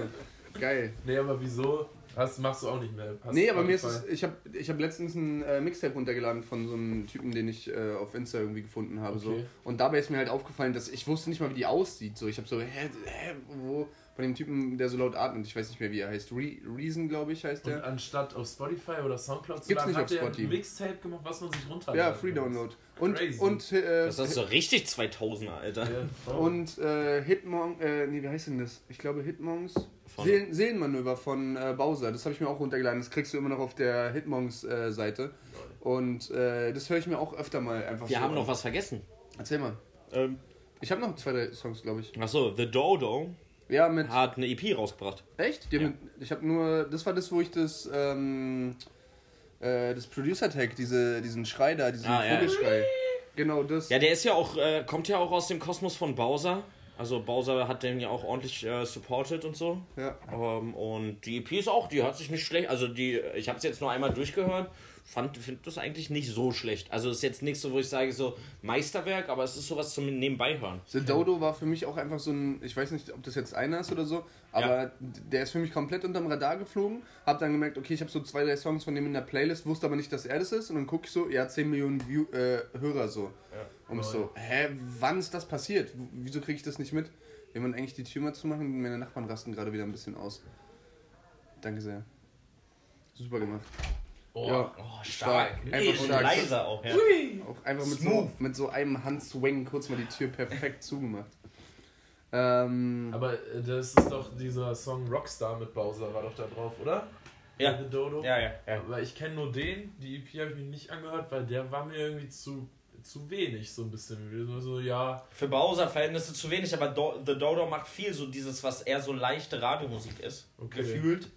geil. Nee, aber wieso? Hast, machst du auch nicht mehr. Hast Nee, aber mir ist es, ich habe ich hab letztens ein äh, Mixtape runtergeladen von so einem Typen, den ich äh, auf Insta irgendwie gefunden habe. So. Okay. Und dabei ist mir halt aufgefallen, dass ich wusste nicht mal, wie die aussieht. So, ich habe so, hä, hä, wo? Von dem Typen, der so laut atmet, ich weiß nicht mehr, wie er heißt. Re Reason, glaube ich, heißt Und der. anstatt auf Spotify oder Soundcloud zu Gibt's laden, nicht hat auf der Spotify. ein Mixtape gemacht, was man sich runterladen Ja, Free. Download. Und, Crazy. und, äh, Das ist so richtig 2000er, Alter. Ja, und äh, Hitmon, äh, nee, wie heißt denn das? Ich glaube Hitmongs. Von- Seelen, Seelenmanöver von äh, Bowser. Das habe ich mir auch runtergeladen. Das kriegst du immer noch auf der Hitmongs-Seite. Und äh, das höre ich mir auch öfter mal einfach Wir so haben an. noch was vergessen. Erzähl mal. Ähm, Ich habe noch zwei, drei Songs, glaube ich. achso, The Dodo Ja, mit. hat eine EP rausgebracht. Echt? Die haben mit, ich habe nur. Das war das, wo ich das. Ähm, äh, das Producer-Tag, diese, diesen Schrei da, diesen Ah, ja. Vogelschrei. Genau das. Ja, der ist ja auch, äh, kommt ja auch aus dem Kosmos von Bowser. Also Bowser hat den ja auch ordentlich äh, supported und so. Ja. Ähm, und die EP ist auch, die hört sich nicht schlecht. Also die, ich habe es jetzt nur einmal durchgehört, fand finde das eigentlich nicht so schlecht. Also ist jetzt nichts so, wo ich sage so Meisterwerk, aber es ist sowas zum nebenbei hören. The Dodo war für mich auch einfach so ein, ich weiß nicht, ob das jetzt einer ist oder so, aber Ja. der ist für mich komplett unterm Radar geflogen. Hab dann gemerkt, okay, ich habe so zwei, drei Songs von dem in der Playlist, wusste aber nicht, dass er das ist. Und dann gucke ich so, ja, 10 Millionen View, äh, Hörer so. Und ich so, hä, wann ist das passiert? Wieso kriege ich das nicht mit? Wir wollen eigentlich die Tür mal zumachen, meine Nachbarn rasten gerade wieder ein bisschen aus. Danke sehr. Super gemacht. Oh, ja, Oh, stark. Einfach und stark. leiser auch, ja. Auch einfach mit so, mit so einem Handswing kurz mal die Tür perfekt zugemacht. Ähm, Aber äh, das ist doch dieser Song Rockstar mit Bowser, war doch da drauf, oder? Ja. The Dodo. Ja, ja, ja. Aber ich kenne nur den, die EP habe ich mir nicht angehört, weil der war mir irgendwie zu, zu wenig, so ein bisschen. So, so ja, Für Bowser-Verhältnisse zu wenig, aber Do The Dodo macht viel so dieses, was eher so leichte Radiomusik ist. Okay. Gefühlt.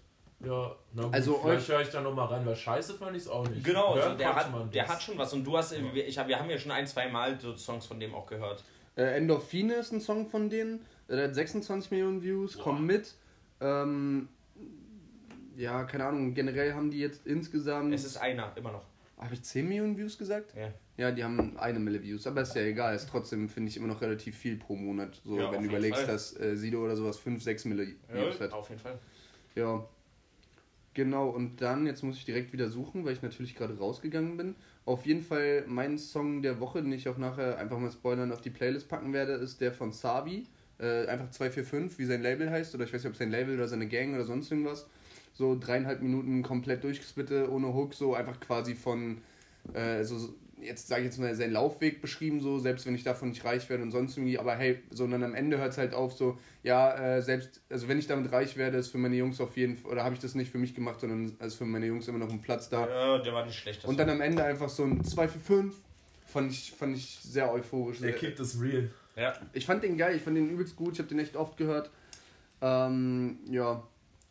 Ja, na gut, Also vielleicht höre ich da nochmal rein, weil scheiße fand ich es auch nicht. Genau, also der, hat, der hat schon was. Und du hast, wir, ich hab, wir haben ja schon ein, zwei Mal so Songs von dem auch gehört. Äh, Endorphine ist ein Song von denen. Der hat 26 Millionen Views, komm mit. Ähm, ja, keine Ahnung, generell haben die jetzt insgesamt. Es ist einer, immer noch. Habe ich 10 Millionen Views gesagt? Ja. Ja, die haben eine Mille Views, aber ist ja egal. Ist trotzdem, finde ich, immer noch relativ viel pro Monat. So, Ja, wenn du überlegst, Fall. dass äh, Sido oder sowas 5, 6 Mille Views hat. auf jeden Fall. Ja. Genau, und dann, jetzt muss ich direkt wieder suchen, weil ich natürlich gerade rausgegangen bin. Auf jeden Fall mein Song der Woche, den ich auch nachher einfach mal spoilern auf die Playlist packen werde, ist der von Sabi. Äh, einfach 245, wie sein Label heißt. Oder ich weiß nicht, ob sein Label oder seine Gang oder sonst irgendwas. So dreieinhalb Minuten komplett durchgesplittet, ohne Hook, so einfach quasi von, äh, so- jetzt sage ich jetzt mal, seinen Laufweg beschrieben, so, selbst wenn ich davon nicht reich werde und sonst irgendwie, aber hey, so, und dann am Ende hört es halt auf, so, ja, äh, selbst, also wenn ich damit reich werde, ist für meine Jungs auf jeden Fall, oder habe ich das nicht für mich gemacht, sondern ist für meine Jungs immer noch ein Platz da. Ja, der war nicht schlecht. Und dann am Ende einfach so ein 2 für 5, fand ich, fand ich sehr euphorisch. Der Kick ist real. ja. ich fand den geil, ich fand den übelst gut, ich habe den echt oft gehört. Ähm, ja,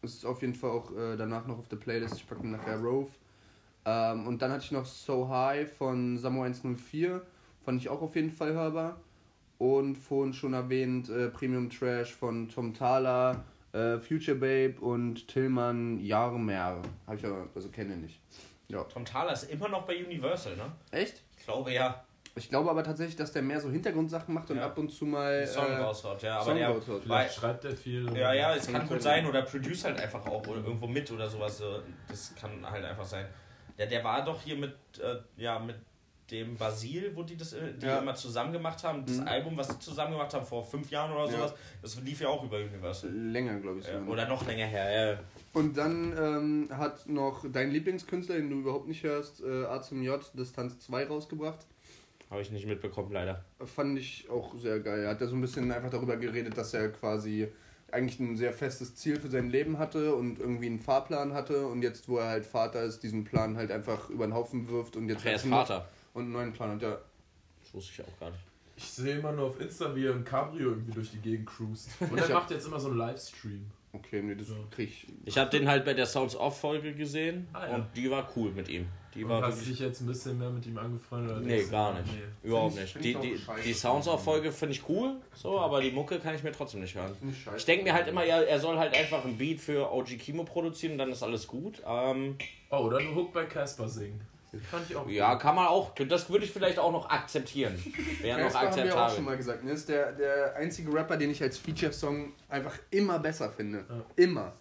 ist auf jeden Fall auch äh, danach noch auf der Playlist, ich packe den nachher Rove. Ähm, und dann hatte ich noch So High von Samo 104, fand ich auch auf jeden Fall hörbar. Und vorhin schon erwähnt, äh, Premium Trash von Tom Thaler, äh, Future Babe und Tillmann Jarmer. Habe ich aber, also kenne ich nicht. Ja. Tom Thaler ist immer noch bei Universal, ne? Echt? Ich glaube ja. Ich glaube aber tatsächlich, dass der mehr so Hintergrundsachen macht und Ja. ab und zu mal. Song äh, raushaut, ja. Aber Song der, raushaut. Vielleicht schreibt er viel. ja, ja, es Kann gut sein. Oder produce halt einfach auch oder irgendwo mit oder sowas. so. Das kann halt einfach sein. Der, der war doch hier mit, äh, ja, mit dem Basil, wo die das die Ja. immer zusammen gemacht haben. Das Mhm. Album, was sie zusammen gemacht haben vor fünf Jahren oder Ja. sowas, das lief ja auch über Universal. Länger, glaube ich. Ja, oder noch länger her. Ja. Und dann ähm, hat noch dein Lieblingskünstler, den du überhaupt nicht hörst, äh, A zum J, Distanz 2 rausgebracht. Habe ich nicht mitbekommen, leider. Fand ich auch sehr geil. Er hat ja so ein bisschen einfach darüber geredet, dass er quasi eigentlich ein sehr festes Ziel für sein Leben hatte und irgendwie einen Fahrplan hatte und jetzt, wo er halt Vater ist, diesen Plan halt einfach über den Haufen wirft und jetzt Ach, er ist halt nur- Vater. und einen neuen Plan hat. Ja, Das wusste ich auch gar nicht. Ich sehe immer nur auf Insta, wie er im Cabrio irgendwie durch die Gegend cruist. Und er hab- macht jetzt immer so einen Livestream. okay, nee, das Ja. krieg ich. Ich habe den halt bei der Sounds Off Folge gesehen Ah, ja. und die war cool mit ihm. Die Und war hast wirklich, dich jetzt ein bisschen mehr mit ihm angefreundet? Oder Nee, gar nicht. Nee. überhaupt ich- nicht. Die, die, die Sounds Off Folge finde ich cool, so, aber die Mucke kann ich mir trotzdem nicht hören. Ich. Ich denke mir halt immer, ja, er soll halt einfach ein Beat für OG Kimo produzieren und dann ist alles gut. Ähm, Oh, oder einen Hook bei Casper singen. Fand ich auch ja, gut. kann man auch. Das würde ich vielleicht auch noch akzeptieren. Wäre noch Casper haben wir auch schon akzeptabel. mal gesagt. Ne? Ist der, der einzige Rapper, den ich als Feature-Song einfach immer besser finde. Ja. Immer.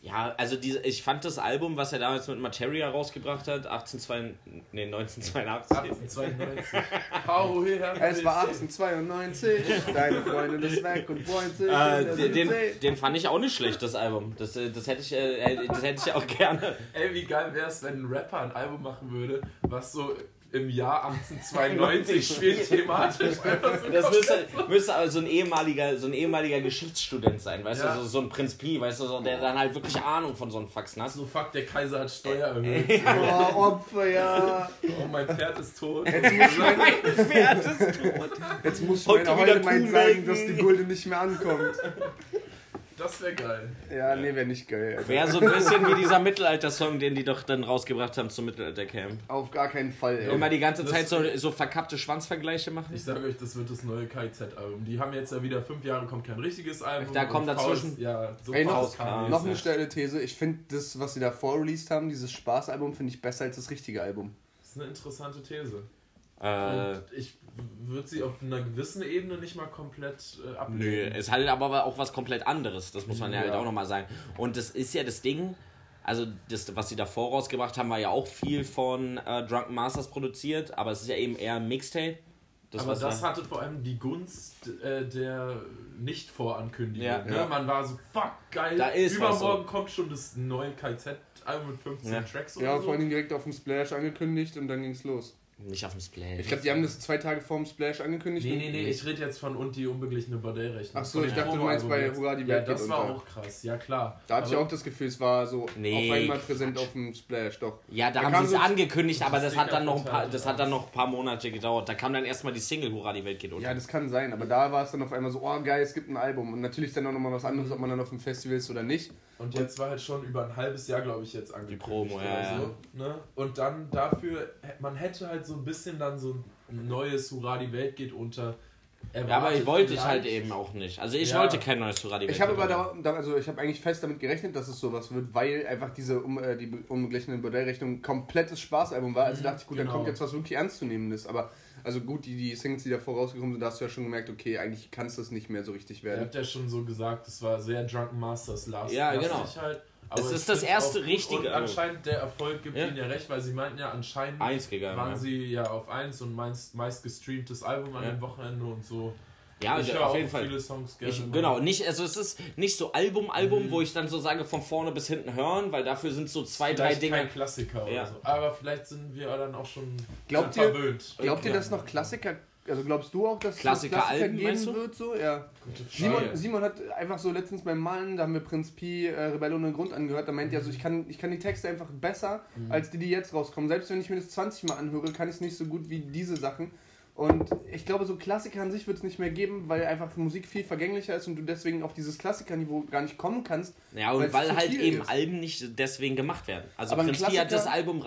Ja, also diese, ich fand das Album, was er damals mit Materia rausgebracht hat, 1882, nee, 1982. 1892. Hau her. Es war 1892, deine Freundin ist weg und freut sich. Äh, den, den, fand ich auch nicht schlecht, das Album. Das, äh, das, hätte, ich, äh, das hätte ich auch gerne. Ey, wie geil wäre es, wenn ein Rapper ein Album machen würde, was so im Jahr 1892 spielt thematisch. Das müsste, müsste aber so ein ehemaliger, so ein ehemaliger Geschichtsstudent sein, weißt Ja. du, so, so ein Prinz Pi, weißt du, so, der dann halt wirklich Ahnung von so einem Faxen hat. So, fuck, der Kaiser hat Steuer erhöht. oh, Opfer, ja. Oh, mein Pferd ist tot. Jetzt muss mein, Mein Pferd ist tot. jetzt muss Heute wieder Heule meint Kuh sagen, dass die Gulde nicht mehr ankommt. Das wäre geil. Ja, nee, wäre nicht geil. Alter. Wäre so ein bisschen wie dieser Mittelalter-Song, den die doch dann rausgebracht haben zum Mittelalter-Camp. Auf gar keinen Fall, ey. Immer die ganze Das- Zeit so, so verkappte Schwanzvergleiche machen. Ich sage euch, das wird das neue KIZ-Album. Die haben jetzt ja wieder fünf Jahre, kommt kein richtiges Album. Da kommt dazwischen- Faust- Ja, so Ey, noch- Faust Noch eine steile These. Ich finde das, was sie da vorreleased haben, dieses Spaßalbum, finde ich besser als das richtige Album. Das ist eine interessante These. Äh, Und ich würde sie auf einer gewissen Ebene nicht mal komplett äh, Nö, ablehnen. ist halt aber auch was komplett anderes. Das muss man ja, halt Ja. auch nochmal sagen. Und das ist ja das Ding, also das, was sie davor rausgebracht haben, war ja auch viel von äh, Drunken Masters produziert, aber es ist ja eben eher ein Mixtape. Das, aber was das da- hatte vor allem die Gunst äh, der Nicht-Vorankündigung. Ja. ne? Ja. Man war so, fuck, geil. Da ist Übermorgen kommt schon das neue KZ-Album mit 15 Ja. Tracks oder Ja, so. vor allem direkt auf dem Splash angekündigt und dann ging's los. Nicht auf dem Splash. Ich glaube, die haben das zwei Tage vorm Splash angekündigt. Nee, nee, nee, ich rede jetzt von und die unbeglichene Bordellrechnung. Ach so, Von ich dem dachte, du meinst bei Hurra, die Ja, Welt geht das war unter. auch krass, ja klar. Da hatte ich Aber- auch das Gefühl, es war so Nee, auf einmal präsent Quatsch. auf dem Splash, doch. ja, da Da haben sie es angekündigt, aber das hat dann noch ein paar, das ja. hat dann noch ein paar Monate gedauert. Da kam dann erstmal die Single Hurra, die Welt geht unter. Ja, das kann sein, aber da war es dann auf einmal so, oh geil, es gibt ein Album. Und natürlich dann auch nochmal was anderes, ob man dann auf dem Festival ist oder nicht. Und jetzt war halt schon über ein halbes Jahr, glaube ich, jetzt angekündigt. Promo, oder ja, so, ne? Und dann dafür, man hätte halt so ein bisschen dann so ein neues Hurra, die Welt geht unter. ja, aber ich wollte ich vielleicht. halt eben auch nicht. Also ich Ja. wollte kein neues Hurra, die Welt Ich habe aber da, da also ich habe eigentlich fest damit gerechnet, dass es sowas wird, weil einfach diese um, äh, die unbeglichene Bordellrechnung ein komplettes Spaßalbum war. Also Mhm, dachte ich, gut, dann genau. kommt jetzt was wirklich Ernstzunehmendes. Aber also gut, die, die Singles, die davor rausgekommen sind, da hast du ja schon gemerkt, okay, eigentlich kann es das nicht mehr so richtig Er werden. hat ja schon so gesagt, es war sehr Drunken Masters last. Ja, genau. Halt. Es ist das erste auch richtige Und anscheinend der Erfolg gibt Ja. ihnen ja recht, weil sie meinten ja anscheinend Eins gegangen. waren ja. sie ja auf 1 und meist, meist gestreamtes Album an Ja. dem Wochenende und so. Ja, ich auf höre auch jeden Fall. viele Songs gerne. Ich, genau, nicht, also es ist nicht so Album, Album, Mhm. wo ich dann so sage, von vorne bis hinten hören, weil dafür sind so zwei, drei Dinge. kein Klassiker Ja. oder so. Aber vielleicht sind wir dann auch schon Glaubt ihr- verwöhnt. Glaubt ihr, dass noch Klassiker, also glaubst du auch, dass es Klassiker noch Klassiker Alben, geben wird? So? Ja. Simon. Simon hat einfach so letztens beim Malen, da haben wir Prinz Pi äh, Rebelle ohne Grund angehört, da meint er so, ich kann, ich kann die Texte einfach besser, Mhm. als die, die jetzt rauskommen. Selbst wenn ich mir das 20 Mal anhöre, kann ich es nicht so gut wie diese Sachen. Und ich glaube, so Klassiker an sich wird es nicht mehr geben, weil einfach Musik viel vergänglicher ist und du deswegen auf dieses Klassikerniveau gar nicht kommen kannst. Ja, und weil halt eben ist. Alben nicht deswegen gemacht werden. Also Aber Prinz Pi hat das Album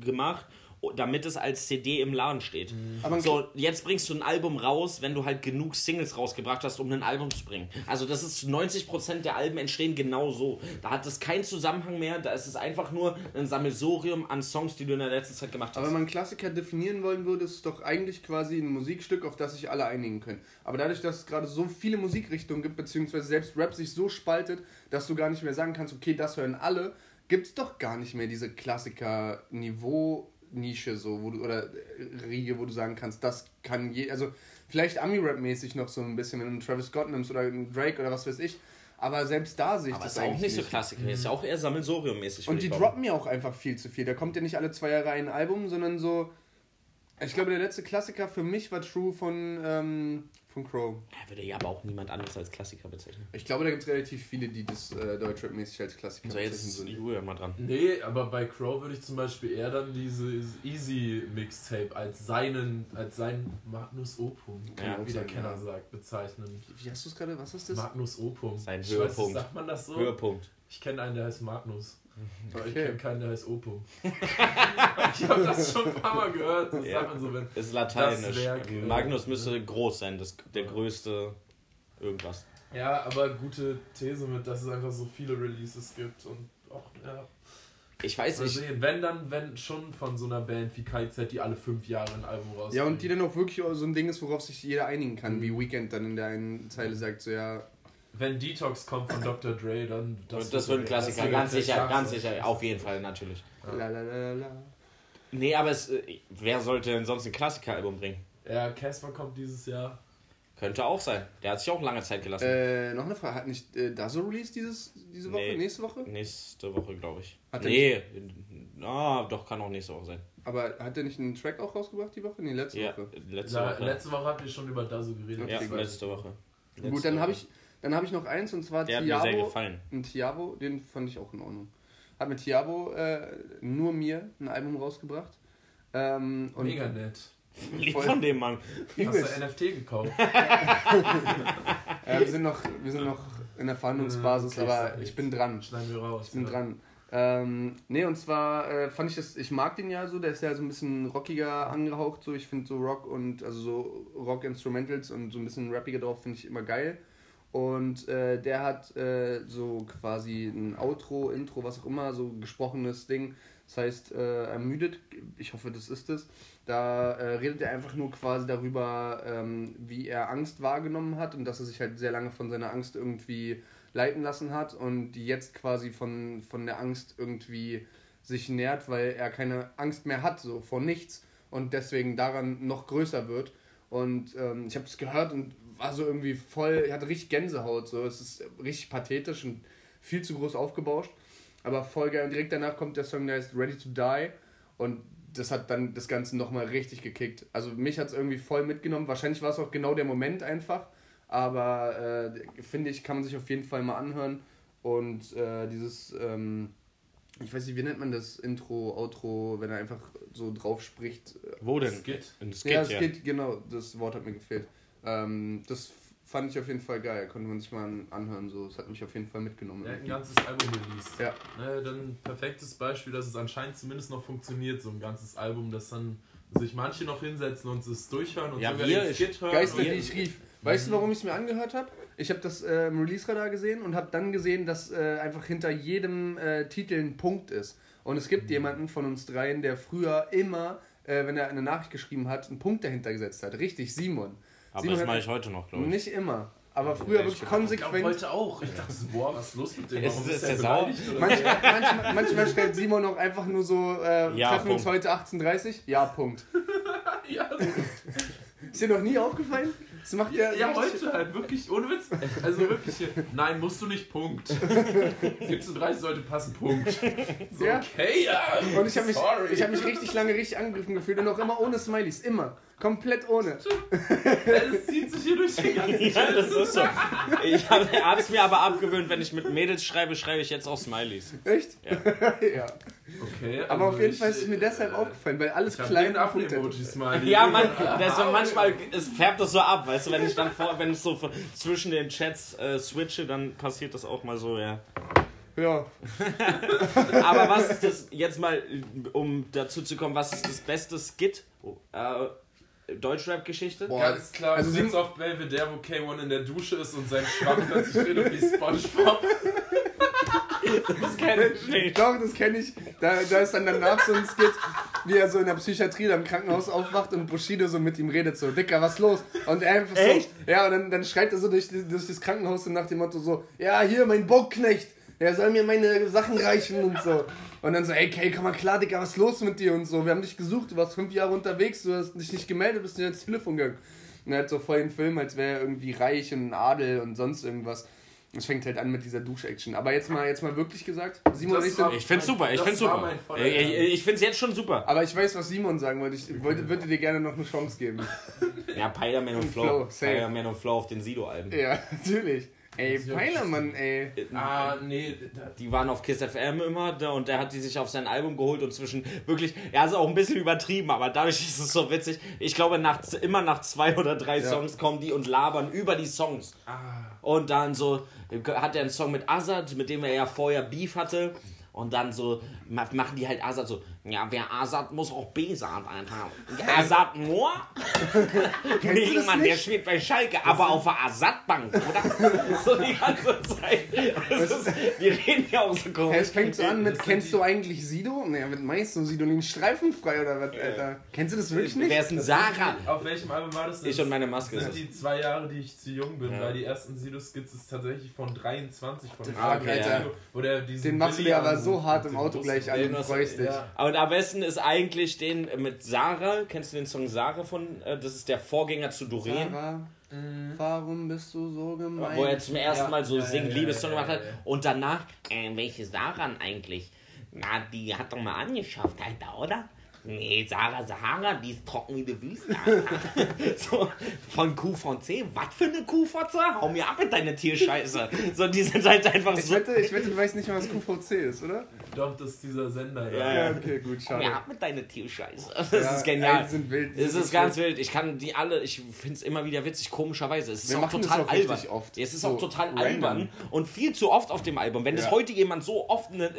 gemacht, damit es als CD im Laden steht. Aber ein So, jetzt bringst du ein Album raus, wenn du halt genug Singles rausgebracht hast, um ein Album zu bringen. Also das ist 90% der Alben entstehen genau so. Da hat es keinen Zusammenhang mehr, da ist es einfach nur ein Sammelsurium an Songs, die du in der letzten Zeit gemacht hast. Aber wenn man Klassiker definieren wollen würde, ist es doch eigentlich quasi ein Musikstück, auf das sich alle einigen können. Aber dadurch, dass es gerade so viele Musikrichtungen gibt, beziehungsweise selbst Rap sich so spaltet, dass du gar nicht mehr sagen kannst, okay, das hören alle, gibt es doch gar nicht mehr diese Klassiker-Niveau, Nische so, wo du, oder Riege, wo du sagen kannst, das kann je, also vielleicht Ami-Rap-mäßig noch so ein bisschen, wenn du einen Travis Scott nimmst oder einen Drake oder was weiß ich, aber selbst da sehe ich Aber das ist auch eigentlich nicht so Klassiker. Ist ja auch eher Sammelsorium-mäßig. Und die droppen ja auch einfach viel zu viel. Da kommt ja nicht alle zwei Jahre ein Album, sondern so. Ich glaube, der letzte Klassiker für mich war True von, ähm, von Crow. Ja, würde ja aber auch niemand anderes als Klassiker bezeichnen. Ich glaube, da gibt es relativ viele, die das äh, Deutschrap-mäßig als Klassiker So, jetzt ist würden. Julian mal dran. Nee, aber bei Crow würde ich zum Beispiel eher dann dieses Easy Mixtape als seinen, als sein Magnus Opum, Ja, wie der sein, Kenner ja. sagt, bezeichnen. Wie hast du es gerade? Was ist das? Magnus Opum. Sein Ich weiß Höhepunkt. sagt man das so? Höhepunkt. Ich kenne einen, der heißt Magnus. Aber ich Okay. kenne keinen, der heißt Opum. ich habe das schon ein paar Mal gehört. Das Ja. sagt man so, wenn. Ist lateinisch. Das Werk, äh, Magnus müsste groß sein, das, der größte irgendwas. Ja, aber gute These mit, dass es einfach so viele Releases gibt und auch, ja. Ich weiß nicht. sehen, wenn dann, wenn schon von so einer Band wie KZ, die alle fünf Jahre ein Album rausbringt. Ja, und die dann auch wirklich so ein Ding ist, worauf sich jeder einigen kann, wie Weekend dann in der einen Zeile sagt, so ja, Wenn Detox kommt von Dr. Dre, dann. Das, das wird ein Klassiker, das ganz wird sicher, der ganz sicher, auf jeden Fall, natürlich. la la. Nee, aber es, äh, wer sollte denn sonst ein Klassikeralbum bringen? Ja, Casper kommt dieses Jahr. Könnte auch sein. Der hat sich auch lange Zeit gelassen. Äh, noch eine Frage, hat nicht äh, Dazo Release dieses, diese Woche, Nee. nächste Woche? Nächste Woche, glaube ich. Hat er nee, ah, doch, kann auch nächste Woche sein. Aber hat er nicht einen Track auch rausgebracht die Woche? Nee, letzte Ja, Woche. letzte Na, Woche. letzte Woche habt ihr schon über Dazo geredet. ja, Okay, gut. letzte Woche. Gut, Letzte dann habe ich, dann hab ich noch eins und zwar Der hat mir sehr gefallen. Ein Tiabo, den fand ich auch in Ordnung. Hat mit Tiabo äh, nur mir ein Album rausgebracht. Ähm, und Mega nett. Lieb von dem Mann. Hast Übelst. du NFT gekauft? Äh, wir, sind noch, wir sind noch in der Verhandlungsbasis, okay, aber ja ich bin dran. Schneiden wir raus. Ich bin ja. dran. Ähm, nee, und zwar äh, fand ich das, ich mag den ja so, der ist ja so ein bisschen rockiger angehaucht, so ich finde so Rock und also so Rock-Instrumentals und so ein bisschen rappiger drauf finde ich immer geil. Und äh, der hat äh, so quasi ein Outro, Intro, was auch immer, so gesprochenes Ding. Das heißt, äh, ermüdet, ich hoffe, das ist es. Da äh, redet er einfach nur quasi darüber, ähm, wie er Angst wahrgenommen hat und dass er sich halt sehr lange von seiner Angst irgendwie leiten lassen hat und die jetzt quasi von, von der Angst irgendwie sich nährt, weil er keine Angst mehr hat, so vor nichts und deswegen daran noch größer wird. Und ähm, ich habe das gehört und war so irgendwie voll, ich hatte richtig Gänsehaut, so es ist richtig pathetisch und viel zu groß aufgebauscht, aber voll geil. Und direkt danach kommt der Song, der heißt Ready to Die und das hat dann das Ganze nochmal richtig gekickt. Also mich hat es irgendwie voll mitgenommen. Wahrscheinlich war es auch genau der Moment einfach. Aber äh, finde ich, kann man sich auf jeden Fall mal anhören. Und äh, dieses, ähm, ich weiß nicht, wie nennt man das? Intro, Outro, wenn er einfach so drauf spricht. Wo denn? Skit. Skit, ja, ja. es geht, genau, das Wort hat mir gefehlt. Ähm, das fand ich auf jeden Fall geil. Konnte man sich mal anhören. So. Das hat mich auf jeden Fall mitgenommen. Er hat ein ganzes Album released. Ja. Ne, dann perfektes Beispiel, dass es anscheinend zumindest noch funktioniert, so ein ganzes Album, dass dann sich manche noch hinsetzen und es durchhören und Ja, sogar wir- den Skit hören. Geister, und die ich rief. Weißt du, warum ich es mir angehört habe? Ich habe das äh, im Release-Radar gesehen und habe dann gesehen, dass äh, einfach hinter jedem äh, Titel ein Punkt ist. Und es gibt jemanden von uns dreien, der früher immer, äh, wenn er eine Nachricht geschrieben hat, einen Punkt dahinter gesetzt hat. Richtig, Simon. Aber Simon das mache ich heute noch, glaube ich. Nicht immer. Aber früher wirklich Ich konsequent. heute auch. Ich dachte, so, boah, was ist los mit dem? Ist- Warum ist der der sauer? Manchmal, manchmal, manchmal stellt Simon auch einfach nur so, äh, Ja, treffen wir uns Punkt. heute 18.30 Ja, Punkt. Ja, Ist dir noch nie aufgefallen? Das macht ja, ja, heute halt, wirklich, ohne Witz. Also wirklich, hier, nein, musst du nicht, Punkt. 17.30 sollte passen, Punkt. So, Ja. okay, ja. Und ich habe mich, sorry. ich hab mich richtig lange richtig angegriffen gefühlt und auch immer ohne Smileys. Immer. Komplett ohne. Das zieht sich hier durch den ganzen Ja, das ist so. Ich habe es mir aber abgewöhnt, wenn ich mit Mädels schreibe, schreibe ich jetzt auch Smileys. Echt? Ja. ja. Okay, Aber also auf jeden ich, Fall ist es mir äh, deshalb aufgefallen, weil alles Ich habe klein den Affen-Emoji-Smiley. Ja, man, das manchmal, es färbt das so ab, weißt du, wenn ich dann vor, wenn ich so von- zwischen den Chats äh, switche, dann passiert das auch mal so, ja. Ja. Aber was ist das, jetzt mal, um dazu zu kommen, was ist das beste Skit? Äh, Deutschrap-Geschichte? Boah. Ganz klar, Also sitzt auf Belvedere, wo K1 in der Dusche ist und sein Schwamm plötzlich redet wie Spongebob. Das kenne ich nicht. Doch, das kenne ich. Da, da ist dann danach so ein Skit, wie er so in der Psychiatrie oder im Krankenhaus aufwacht und Bushido so mit ihm redet, so, Dicker, was los? Und er einfach so, Echt? ja, und dann, dann schreit er so durch, durch das Krankenhaus so nach dem Motto so, ja, hier, mein Bockknecht, er soll mir meine Sachen reichen und so. Und dann so, ey, Kay, komm mal klar, Digga, was ist los mit dir und so. Wir haben dich gesucht, du warst fünf Jahre unterwegs, du hast dich nicht gemeldet, bist nicht ans Telefon gegangen. Und er hat so voll den Film, als wäre er irgendwie reich und Adel und sonst irgendwas. Es fängt halt an mit dieser Dusch-Action. Aber jetzt mal, jetzt mal wirklich gesagt, Simon ich sind... Ich find's super, ich find's war super. Ich, ich, ich find's jetzt schon super. Aber ich weiß, was Simon sagen wollte. Ich wollte, würde dir gerne noch eine Chance geben. Ja, Peilerman und Und Flow. Flow, safe. Peilerman und Flow auf den Sido-Alben. Ja, natürlich. Ey, Peilermann, ey. Ah, nee, Die waren auf Kiss FM immer da und der hat die sich auf sein Album geholt und zwischen wirklich, ja, ist auch ein bisschen übertrieben, aber dadurch ist es so witzig. Ich glaube, nach, immer nach zwei oder drei Ja. Songs kommen die und labern über die Songs. Und dann so hat er einen Song mit Azad, mit dem er ja vorher Beef hatte. Und dann so ma- machen die halt Azad so, ja, wer Azad muss auch B-Saat einhaben. Azad nur? nee, das Mann, der spielt bei Schalke, aber auf der Azad-Bank, oder? so die ganze Zeit. Das ist, die reden ja auch so komisch. es fängt so an mit, Das kennst du eigentlich Sido? Naja, mit meinst du Sidolin streifenfrei oder was, Alter? Kennst du das wirklich nicht? Wer ist ein Sarah? Auf welchem Album war das? Ich und meine Maske Das sind die zwei Jahre, die ich zu jung bin, Ja. weil die ersten Sido-Skits tatsächlich von 23 von Ah, okay, Alter. ja. Wo der diesen Den machst du dir aber so hart im Auto gleich an Den und freust dich. Ja. Und am besten ist eigentlich den mit Sarah. Kennst du den Song Sarah von? Äh, das ist der Vorgänger zu Doreen. Sarah, warum bist du so gemein? Wo er zum ersten Ja. Mal so Ja, singt, ja, Liebessong ja, gemacht hat. ja, ja. Und danach, äh, welche Sarah eigentlich? Na, die hat doch mal angeschafft, Alter, oder? Nee, Sarah Sahara, die ist trocken wie die Wüste. So, von QVC, was für eine QVC? Hau mir ab mit deiner Tierscheiße. So, die sind halt einfach Ich so. wette, ich wette, du weißt nicht mal, was QVC ist, oder? Doch, das ist dieser Sender. Ja, Ja, okay, gut, Hau mir schade. ab mit deiner Tierscheiße. Das Ja, ist genial. die sind wild, die sind ist ganz wild. wild. Ich kann die alle, ich finde es immer wieder witzig, komischerweise. Es ist Wir auch das total auch albern. oft. Es ist So auch total random. albern und viel zu oft auf dem Album. Wenn Ja. heute jemand so oft eine,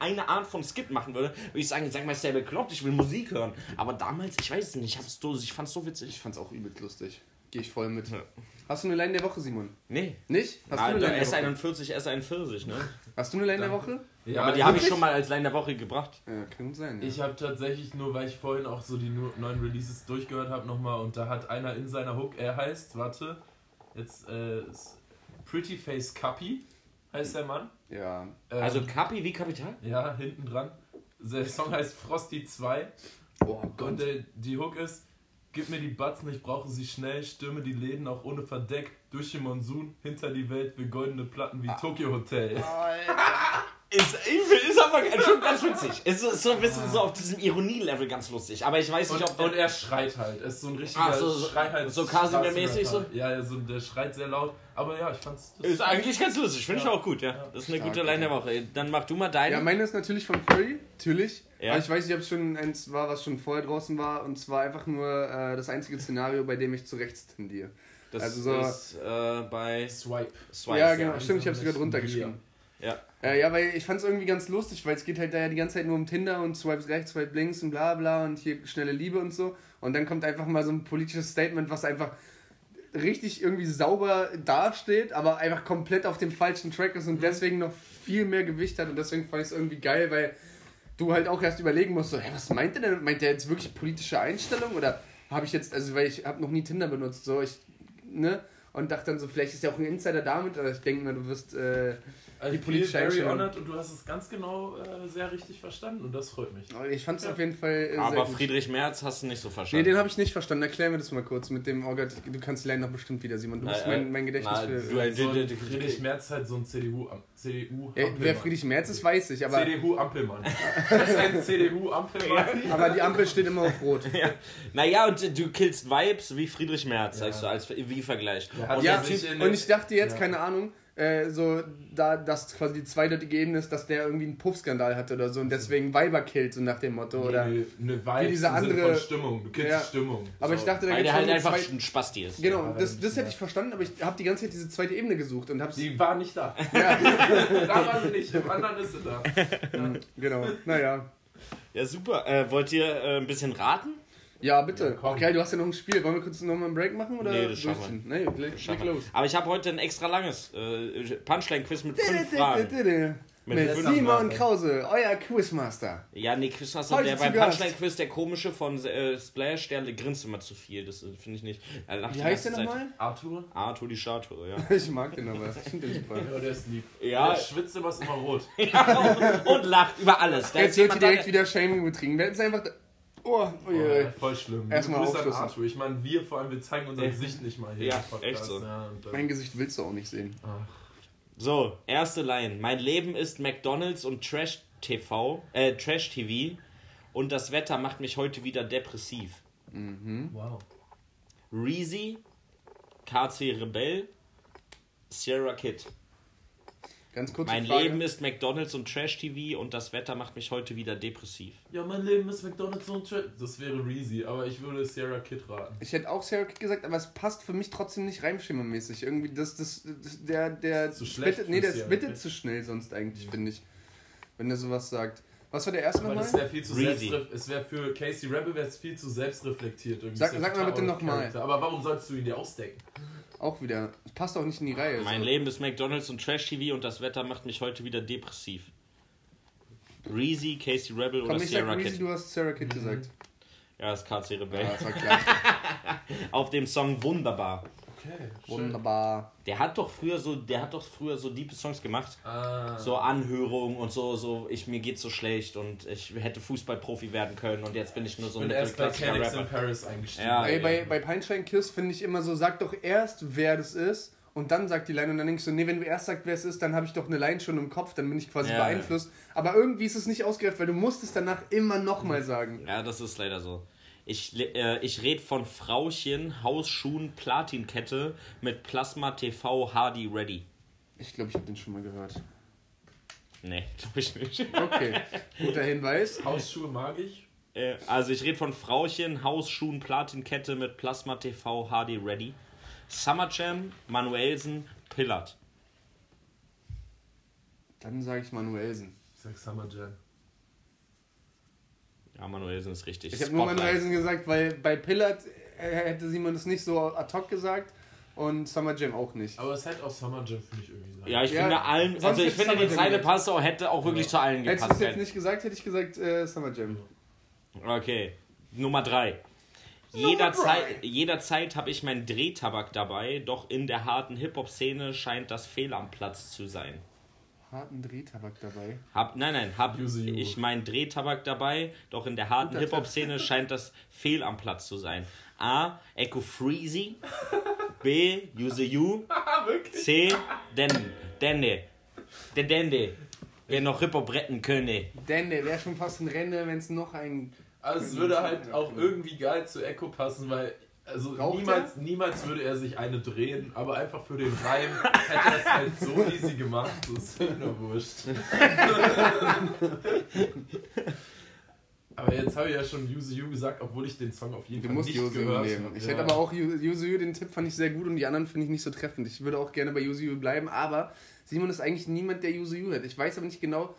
eine, Art von Skit machen würde, würde ich sagen, sag mal, ist der bekloppt, ich will Musik hören. Aber damals, ich weiß es nicht, ich, hab's so, ich fand es so Ich witzig. fand's auch übelst lustig. Geh ich voll mit. Hast du eine Line der Woche, Simon? Nee. Nicht? Hast Ah, du eine Line der Woche? S41, S41, ne? Hast du eine Line der Woche? Ja, aber die habe ich schon mal als Line der Woche gebracht. Ja, kann gut sein. Ja. Ich habe tatsächlich nur, weil ich vorhin auch so die neuen Releases durchgehört habe nochmal und da hat einer in seiner Hook, er heißt, warte, jetzt äh, Pretty Face Cuppy heißt der Mann. ja. Ähm, Also Kapi wie Kapital? ja, hinten dran. Der Song heißt Frosty 2 Oh Gott. und der, die Hook ist, gib mir die Batzen, ich brauche sie schnell, stürme die Läden auch ohne Verdeck, durch den Monsun, hinter die Welt, will goldene Platten wie Tokyo Hotel. Ist, ist aber schon ganz witzig. Es ist so ein bisschen so auf diesem Ironie-Level ganz lustig. Aber ich weiß nicht, Und, ob der- und er schreit halt. Er ist so ein richtiger Ach so, so- Schrei halt. so Casimir-mäßig so? Ja, ja, so, der schreit sehr laut. Aber ja, ich fand's. das- Ist eigentlich ganz lustig, finde ich Ja. auch gut, ja. Das ist eine Stark, gute Line der Woche. Dann mach du mal deine. Ja, meine ist natürlich von Furry, natürlich. Ja. Aber ich weiß nicht, ob es schon eins war, was schon vorher draußen war. Und zwar einfach nur äh, das einzige Szenario, bei dem ich zu rechts tendiere. das also so- ist äh, bei Swipe. Swipe. ja, genau, stimmt, ich habe so sogar drunter geschrieben. Ja. Äh, ja, weil ich fand es irgendwie ganz lustig, weil es geht halt da ja die ganze Zeit nur um Tinder und Swipes rechts, Swipe links und bla bla und hier schnelle Liebe und so. Und dann kommt einfach mal so ein politisches Statement, was einfach richtig irgendwie sauber dasteht, aber einfach komplett auf dem falschen Track ist und deswegen noch viel mehr Gewicht hat und deswegen fand ich es irgendwie geil, weil du halt auch erst überlegen musst, so, hä, was meint der denn? Meint der jetzt wirklich politische Einstellung oder habe ich jetzt, also weil ich habe noch nie Tinder benutzt, so ich, ne? Und dachte dann so, vielleicht ist ja auch ein Insider damit, aber ich denke mal, du wirst äh, Also Die politische very Einstellung. honored und du hast es ganz genau äh, sehr richtig verstanden und das freut mich. Ich fand es auf jeden Fall äh, sehr Aber gut. Friedrich Merz hast du nicht so Nee, verstanden. den habe ich nicht verstanden. Erklär mir das mal kurz mit dem, oh Gott, du kannst die Line noch bestimmt wieder, Simon. Du bist Na, äh, mein, mein Gedächtnis na, für... du- äh, So du- du- Friedrich Merz halt so ein CDU, am- CDU ja, wer Ampelmann. Friedrich Merz ist, weiß ich, aber, CDU-Ampelmann. Das ist ein CDU-Ampelmann. aber die Ampel steht immer auf Rot. ja. Naja, und du killst Vibes wie Friedrich Merz, sagst du, als wie Vergleich. hat Und Ja, und ich dachte jetzt, Ja. keine Ahnung, äh, so, da das quasi die zweideutige Ebene ist, dass der irgendwie einen Puffskandal hatte oder so und deswegen Weiber killt, so nach dem Motto, oder... Eine, eine Vibes diese andere- von Stimmung. Du kennst Ja. die Stimmung. Aber ich So. dachte, da weil gibt's der halt einfach zwei- ein Spasti ist. Genau, Ja, das, das- das hätte ja. ich verstanden, aber ich habe die ganze Zeit diese zweite Ebene gesucht und habe Sie war nicht da. Ja, da war sie nicht, im anderen ist sie da. genau, naja. Ja, super. Äh, wollt ihr äh, ein bisschen raten? Ja, bitte. Ja, okay, du hast ja noch ein Spiel. Wollen wir kurz nochmal einen Break machen? Oder Nee, das schaffen wir. Nee, leg, leg los. Aber ich habe heute ein extra langes äh, Punchline-Quiz mit fünf Fragen. Mit Mit Simon. Krause, euer Quizmaster. Ja, nee, Quizmaster, Heute der beim. Punchline-Quiz, der komische von äh, Splash, der grinst immer zu viel. Das äh, finde ich nicht. Er lacht Wie heißt der nochmal? Arthur? Arthur die Statue, ja. Ich mag den aber. Ich finde den super. Ja, der ist lieb. Ja. Der schwitzt immer, ist immer rot. und, und lacht über alles. Da Jetzt wird hier direkt wieder Shaming betrieben. Wir hätten es einfach. Oh, oh, Oh, voll schlimm. Erstmal Grüße an aufschlüsseln. Arthur. Ich meine, wir vor allem, wir zeigen unser Gesicht nicht mal hier Ja, echt so. Ja, äh, Mein Gesicht willst du auch nicht sehen. So, erste Line. Mein Leben ist McDonalds und Trash TV, äh, Trash TV und das Wetter macht mich heute wieder depressiv. wow. Reezy, KC Rebell, Sierra Kid. Ganz kurz. Mein Frage. Leben ist McDonalds und Trash TV und das Wetter macht mich heute wieder depressiv. Ja, mein Leben ist McDonalds und Tra Das wäre Reezy, aber ich würde Sierra Kid raten. Ich hätte auch Sarah Kid gesagt, aber es passt für mich trotzdem nicht reimschimmermäßig. Irgendwie, das, das, das der, der Zu schlecht spittet, nee, der Sarah spittet zu schnell sonst eigentlich, finde ich. Wenn er sowas sagt. Was war der erste nochmal? wäre viel zu Es wäre für Casey Rebel wäre es viel zu selbstreflektiert. Irgendwie. Sag- ja sag mal bitte out of noch mal. character. Aber warum sollst du ihn dir ausdenken? Auch wieder. Es passt auch nicht in die Reihe. Mein so. Leben ist McDonalds und Trash TV und das Wetter macht mich heute wieder depressiv. Reezy, Casey Rebel Komm, oder ich sag Sierra Reezy, Kid. du hast Sarah Kid gesagt. Ja, das ist KC Rebell. Ja, das war klar. Auf dem Song Wunderbar. Okay. Wunderbar. Der hat doch früher so, der hat doch früher so diepe Songs gemacht. Ah. So Anhörungen und so, so, ich, mir geht's so schlecht und ich hätte Fußballprofi werden können und jetzt bin ich nur so Ich ein erst bei in. Paris eingestiegen. Ja. Ey, bei, bei Peinstein Kiss finde ich immer so, sag doch erst, wer das ist. Und dann sagt die Line und dann denkst du, nee, wenn du erst sagst, wer es ist, dann habe ich doch eine Line schon im Kopf, dann bin ich quasi Ja, beeinflusst. Aber irgendwie ist es nicht ausgereift, weil du musst es danach immer nochmal sagen. Ja, das ist leider so. Ich, äh, ich rede von Frauchen, Hausschuhen, Platinkette mit Plasma TV Hardy Ready. Ich glaube, ich habe den schon mal gehört. Nee, glaube ich nicht. Okay, guter Hinweis. Hausschuhe mag ich. Äh, also ich rede von Frauchen, Hausschuhen, Platinkette mit Plasma TV HD Ready. Summer Jam, Manuelsen, Pillard. Dann sage ich Manuelsen. Ich sag Summer Jam. Ja, Manuelsen ist richtig. Ich habe nur. Manuelsen gesagt, weil bei Pillard äh, hätte Simon das nicht so ad hoc gesagt und Summer Jam auch nicht. Aber es hätte auch Summer Jam, finde ich irgendwie sein. Ja, ich Ja, finde allen, also ich finde die gesagt. passt auch, hätte auch wirklich zu allen Hättest du gepasst. es jetzt nicht gesagt, hätte ich gesagt äh, Summer Jam. Okay, Nummer drei. Jederzeit, jederzeit habe ich meinen Drehtabak dabei, doch in der harten Hip-Hop-Szene scheint das Fehl am Platz zu sein. Harten Drehtabak dabei. Hab, nein, nein, hab ich meinen Drehtabak dabei, doch in der harten Hip-Hop-Szene scheint das Fehl am Platz zu sein. A. Echo Freezy. B. Use You. C. Den, Dende. Der Dende. Wer noch Hip-Hop retten könne. Denn der wäre schon fast ein Rennen, wenn es noch ein. Also es würde halt auch irgendwie geil zu Echo passen, weil also Raucht niemals, niemals würde er sich eine drehen, aber einfach für den Reim hätte er es halt so easy gemacht, das ist mir nur wurscht. aber jetzt habe ich ja schon Use You gesagt, obwohl ich den Song auf jeden Du Fall musst nicht Yuzu gehört nehmen. habe. Ich Ja. hätte aber auch Yu- Yuzu, Yu, den Tipp fand ich sehr gut und die anderen finde ich nicht so treffend. Ich würde auch gerne bei Yuzu Yu bleiben, aber Simon ist eigentlich niemand, der Yuzu Yu hat. Ich weiß aber nicht genau,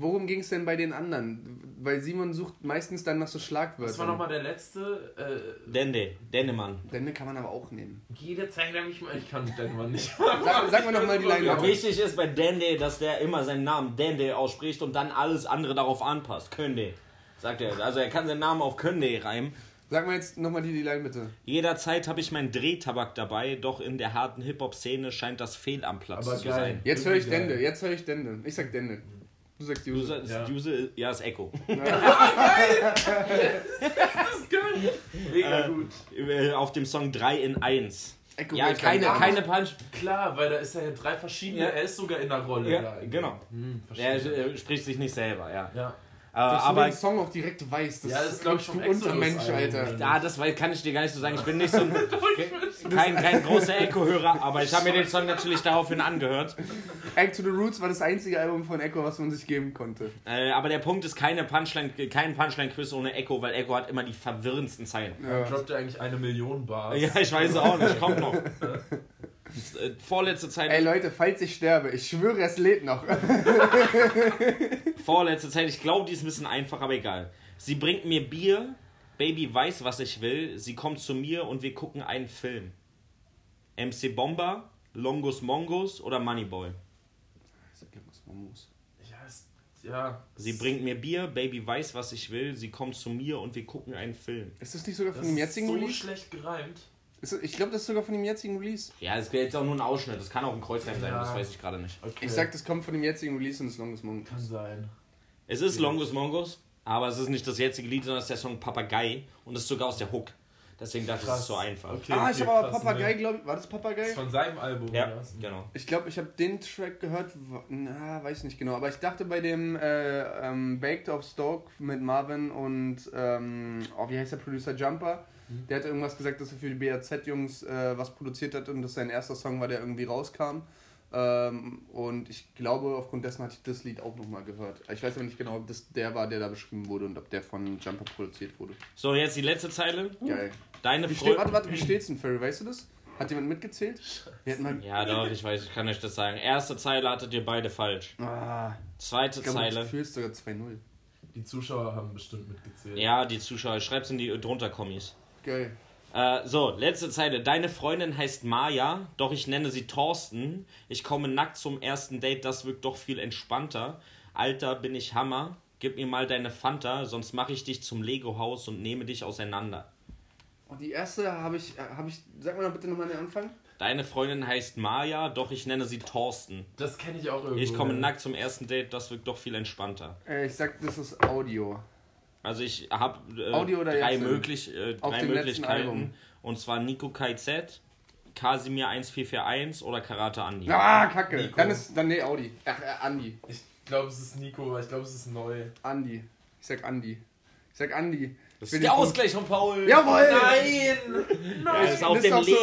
worum ging es denn bei den anderen? Weil Simon sucht meistens dann nach so Schlagwörtern. Das war nochmal der letzte. Äh, Dende. Dennemann. Denne kann man aber auch nehmen. jede Zeit habe ich mal. Ich kann den Mann nicht. Sag, sag mal nochmal die auf. wichtig ist bei Dende, dass der immer seinen Namen Dende ausspricht und dann alles andere darauf anpasst. Könde. Sagt er. Also er kann seinen Namen auf Könde reimen. Sag mal jetzt nochmal die, die Line bitte. Jederzeit habe ich meinen Drehtabak dabei, doch in der harten Hip-Hop-Szene scheint das Fehl am Platz Aber zu geil. sein. Jetzt höre ich. Dende, jetzt höre ich Dende. Ich sag Dende. Du sagst Du Yuzu. sagst, Ja. Juse, ja, ist Echo. Mega gut. Äh, Auf dem Song 3 in 1. Echo Ja, keine, keine Punch. Klar, weil da ist ja drei verschiedene. Ja. Er ist sogar in der Rolle. Ja, da. genau. Hm, Er verstehe. äh, spricht sich nicht selber, ja. ja. Äh, Dass du aber den Song auch direkt weißt. Das Ja, das ist, glaub ich, du vom Exodus Untermensch. Alter. ja, das kann ich dir gar nicht so sagen. Ich bin nicht so ein, kein, kein großer Echo-Hörer, aber ich habe mir den Song natürlich daraufhin angehört. Back to the Roots war das einzige Album von Echo, was man sich geben konnte. Äh, aber der Punkt ist keine Punchline, kein Punchline-Quiz ohne Echo, weil Echo hat immer die verwirrendsten Zeilen. Ja. Droppt er eigentlich eine Million Bars. Ja, ich weiß es auch nicht. Kommt noch. Äh, Vorletzte Zeit. Ey Leute, falls ich sterbe, ich schwöre, es lädt noch. Vorletzte Zeit, ich glaube, die ist ein bisschen einfach, aber egal. Sie bringt mir Bier, Baby weiß, was ich will, sie kommt zu mir und wir gucken einen Film. MC Bomber, Longus Mongus oder Moneyboy? Ja. Sie bringt mir Bier, Baby weiß, was ich will, sie kommt zu mir und wir gucken einen Film. Ist das nicht sogar von Das dem ist jetzigen so Release? schlecht gereimt. Ist das, ich glaube, das ist sogar von dem jetzigen Release. Ja, es wäre jetzt auch nur ein Ausschnitt, das kann auch ein Kreuzreim sein, Ja. das weiß ich gerade nicht. Okay. Ich sag, das kommt von dem jetzigen Release und ist Longest Monk. Kann sein. Es ist Longus Mongos, aber es ist nicht das jetzige Lied, sondern es ist der Song Papagei und es ist sogar aus der Hook. Deswegen dachte ich, es ist so einfach. Okay, ah, ich okay, habe aber Papagei, ne? glaube ich. War das Das Papagei? ist von seinem Album. Ja, oder was? genau. Ich glaube, ich habe den Track gehört. Na, weiß nicht genau. Aber ich dachte bei dem äh, ähm, Baked of Stoke mit Marvin und, ähm, oh, wie heißt der Producer Jumper? Mhm. Der hat irgendwas gesagt, dass er für die BAZ-Jungs äh, was produziert hat und dass sein erster Song war, der irgendwie rauskam. Ähm, und ich glaube, aufgrund dessen hatte ich das Lied auch nochmal gehört. Ich weiß aber nicht genau, ob das der war, der da beschrieben wurde und ob der von Jumper produziert wurde. So, jetzt die letzte Zeile. Geil. Deine Wie steht, warte, Freundin. warte, wie steht's denn, Ferry? Weißt du das? Hat jemand mitgezählt? Wir hatten mal. Ja, doch, ich weiß, ich kann euch das sagen. Erste Zeile hattet ihr beide falsch. Ah, Zweite ich glaube, Zeile. das fühlst sogar 2-0. Die Zuschauer haben bestimmt mitgezählt. Ja, die Zuschauer, schreib's in die drunter Kommis. Geil. Äh, so, letzte Zeile. Deine Freundin heißt Maja, doch ich nenne sie Thorsten. Ich komme nackt zum ersten Date, das wirkt doch viel entspannter. Alter, bin ich Hammer. Gib mir mal deine Fanta, sonst mache ich dich zum Lego-Haus und nehme dich auseinander. Und die erste habe ich, äh, habe ich, sag mal doch bitte nochmal den Anfang. Deine Freundin heißt Maja, doch ich nenne sie Thorsten. Das kenne ich auch irgendwo. Ich komme nackt zum ersten Date, das wirkt doch viel entspannter. Äh, ich sag, das ist Audio. Also ich habe äh, Audio oder drei, möglich, äh, drei Möglichkeiten. Und zwar Nico KZ, Casimir 1441 oder Karate Andi. Ah, kacke. Nico. Dann ist, dann nee, Audi. Ach, äh, Andi. Ich glaube, es ist Nico, aber ich glaube, es ist neu. Andi. Ich sag Andi. Ich sag Andi. Das ist der Ausgleich von Paul. Jawohl! Nein! Ja, das ist auf Das dem auch so,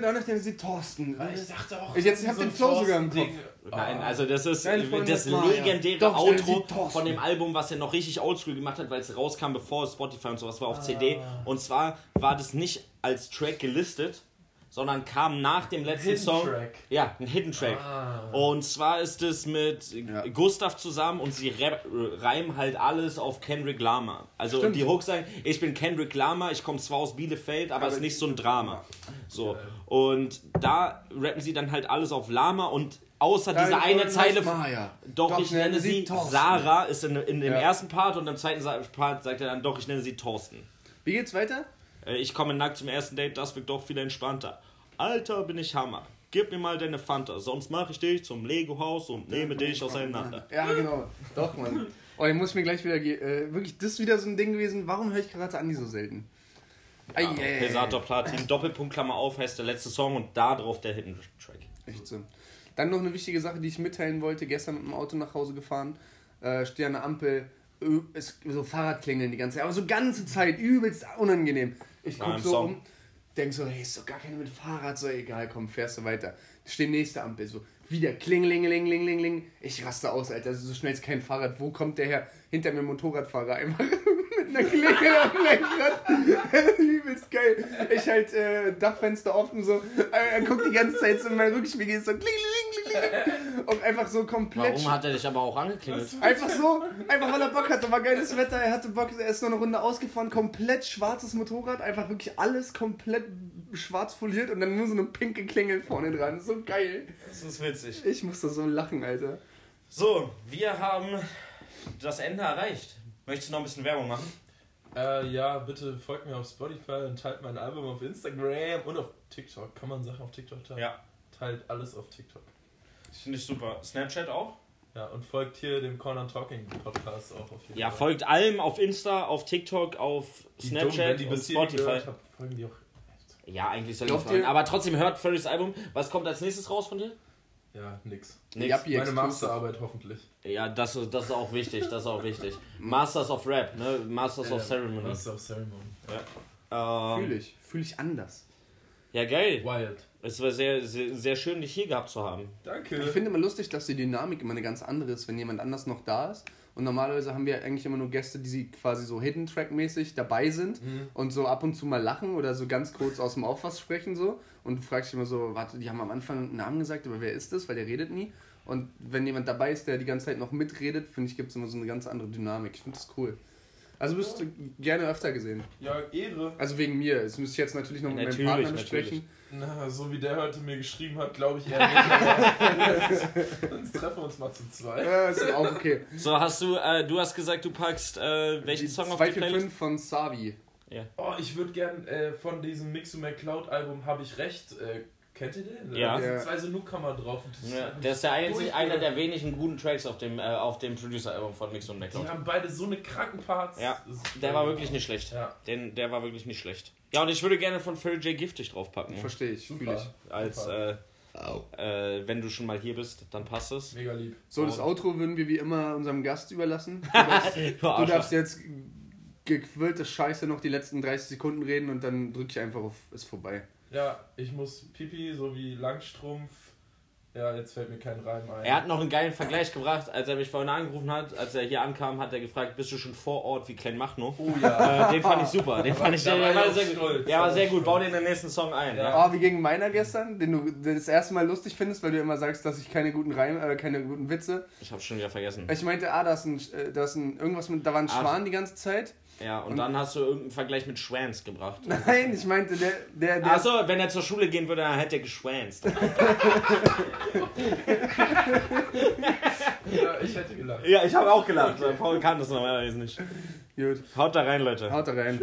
Danach nennen sie Thorsten. Ich dachte auch. Ich jetzt- ich hab so den Flow sogar im Thorsten-Ding. Nein, Ah. also das ist Freundin das Maja. legendäre Doch, Outro von dem Album, was er noch richtig oldschool gemacht hat, weil es rauskam, bevor Spotify und sowas war auf CD. Und zwar war das nicht als Track gelistet, sondern kam nach dem letzten Hidden Song. Track. Ja, ein Hidden Track. Ah. Und zwar ist es mit Ja. Gustav zusammen und sie reimen halt alles auf Kendrick Lamar. Also Stimmt. die Hooks sagen, ich bin Kendrick Lamar, ich komme zwar aus Bielefeld, aber es ist nicht so ein Drama. So. Und da rappen sie dann halt alles auf Lama und außer Deine diese eine Zeile. Maja. Doch, ich nenne sie Thorsten. Sarah, ist in, in dem Ja. ersten Part und im zweiten Part sagt er dann, doch, ich nenne sie Thorsten. Wie geht's weiter? Äh, Ich komme nackt zum ersten Date, das wirkt doch viel entspannter. Alter, bin ich Hammer. Gib mir mal deine Fanta, sonst mache ich dich zum Lego-Haus und nehme dich auseinander. Ja, genau. Doch, Mann. Oh, den muss ich mir gleich wieder ge äh, Wirklich, das ist wieder so ein Ding gewesen. Warum höre ich Karate Andi so selten? Ja, ei. Pesator Platin, Doppelpunkt, Klammer auf, heißt der letzte Song und da drauf der Hidden Track. Echt so. Dann noch eine wichtige Sache, die ich mitteilen wollte. Gestern mit dem Auto nach Hause gefahren. Äh, stehe an der Ampel. So Fahrradklingeln die ganze Zeit. Aber so ganze Zeit. Übelst unangenehm. Ich Nach guck einem so Song. um. Denk so, hey, ist doch gar keine mit Fahrrad. So, egal, komm, fährst du weiter. Stehe nächste Ampel. So, wieder klingelingelingeling. Ich raste aus, Alter. So schnell ist kein Fahrrad. Wo kommt der her? Hinter mir Motorradfahrer. Einfach Klingel am Lenkrad. Übelst geil. Ich halt äh, Dachfenster offen so. Er, er guckt die ganze Zeit so in meinen Rückspiegel so klingeling, Und einfach so komplett. Warum hat er dich aber auch angeklingelt? Einfach so, einfach weil er Bock hatte, war geiles Wetter, er hatte Bock, er ist noch eine Runde ausgefahren, komplett schwarzes Motorrad, einfach wirklich alles komplett schwarz foliert und dann nur so eine pinke Klingel vorne dran. So geil. Das ist witzig. Ich musste so lachen, Alter. So, wir haben das Ende erreicht. Möchtest du noch ein bisschen Werbung machen? Äh, ja, bitte folgt mir auf Spotify und teilt mein Album auf Instagram und auf TikTok. Kann man Sachen auf TikTok teilen? Ja. Teilt alles auf TikTok. Das finde ich super. Snapchat auch? Ja, und folgt hier dem Corner Talking Podcast auch auf jeden Ja, Fall. folgt allem auf Insta, auf TikTok, auf Die Snapchat die und Spotify. gehört haben, folgen die auch. Ja, eigentlich soll ich folgen. Aber trotzdem hört Ferrys Album. Was kommt als nächstes raus von dir? Ja, nix. Nix. Yappi Meine. Masterarbeit hoffentlich. Ja, das, ist- das ist auch wichtig, das ist auch wichtig. Masters of Rap, ne? Masters of Ceremony. Master of Ceremony. Ähm, Fühl ich, fühl ich anders. ja, geil. Wild. Es war sehr, sehr, sehr schön, dich hier gehabt zu haben. Danke. Ich finde immer lustig, dass die Dynamik immer eine ganz andere ist, wenn jemand anders noch da ist. Und normalerweise haben wir eigentlich immer nur Gäste, die sie quasi so Hidden Track mäßig dabei sind und so ab und zu mal lachen oder so ganz kurz aus dem was sprechen so. Und du fragst dich immer so, warte, die haben am Anfang einen Namen gesagt, aber wer ist das? Weil der redet nie. Und wenn jemand dabei ist, der die ganze Zeit noch mitredet, finde ich, gibt es immer so eine ganz andere Dynamik. Ich finde das cool. Also bist du gerne öfter gesehen. Ja, Ehre. Also wegen mir. Das müsste ich jetzt natürlich noch mit Natürlich, meinem Partner natürlich. Na, so wie der heute mir geschrieben hat, glaube ich eher nicht. Sonst treffen wir uns mal zu zweit. Ja, ist auch okay. So, hast du, äh, du hast gesagt, du packst äh, welchen Die Song auf die Playlist? 245 von Savi. Oh, ich würde gern äh, von diesem Mixu McCloud Album Habe ich recht. Äh, kennt ihr den? Ja. Da sind Ja. zwei so Newcomer drauf. und das Ja, der ist der einzige, durch- einer der wenigen guten Tracks auf dem, äh, auf dem Producer-Album von Mix und Die McCloud. haben beide so eine kranken Parts. Ja, Der war wirklich nicht schlecht. Ja. Den, der war wirklich nicht schlecht. Ja, und ich würde gerne von Phil J. Giftig draufpacken. Verstehe ich, fühle ich. Super. Als, äh, äh, wenn du schon mal hier bist, dann passt es. Mega lieb. So, das Outro würden wir wie immer unserem Gast überlassen. Du darfst, du darfst jetzt gequillte Scheiße noch die letzten 30 Sekunden reden und dann drücke ich einfach auf ist vorbei. Ja, ich muss Pipi, so wie Langstrumpf. Ja, jetzt fällt mir kein Reim ein. Er hat noch einen geilen Vergleich gebracht, als er mich vorhin angerufen hat. Als er hier ankam, hat er gefragt, bist du schon vor Ort wie Klein Machno? Oh ja. Äh, den fand ich super. Den fand ich der, war war sehr gut. Ja, war sehr gut. Bau den in den nächsten Song ein. Ja. Ja. Oh, wie gegen meiner gestern, den du das erste Mal lustig findest, weil du immer sagst, dass ich keine guten Reim, äh, keine guten Witze. Ich hab's schon wieder vergessen. Ich meinte, ah, da ist ein, äh, da ist ein irgendwas mit, da war ein Ach. Schwan die ganze Zeit. Ja, und dann hast du irgendeinen Vergleich mit Schwans gebracht. Nein, ich meinte, der, der, der Achso, wenn er zur Schule gehen würde, dann hätte er geschwänzt. Ja, ich hätte gelacht. Ja, ich habe auch gelacht. Paul kann das normalerweise nicht. gut. Haut da rein, Leute. Haut da rein.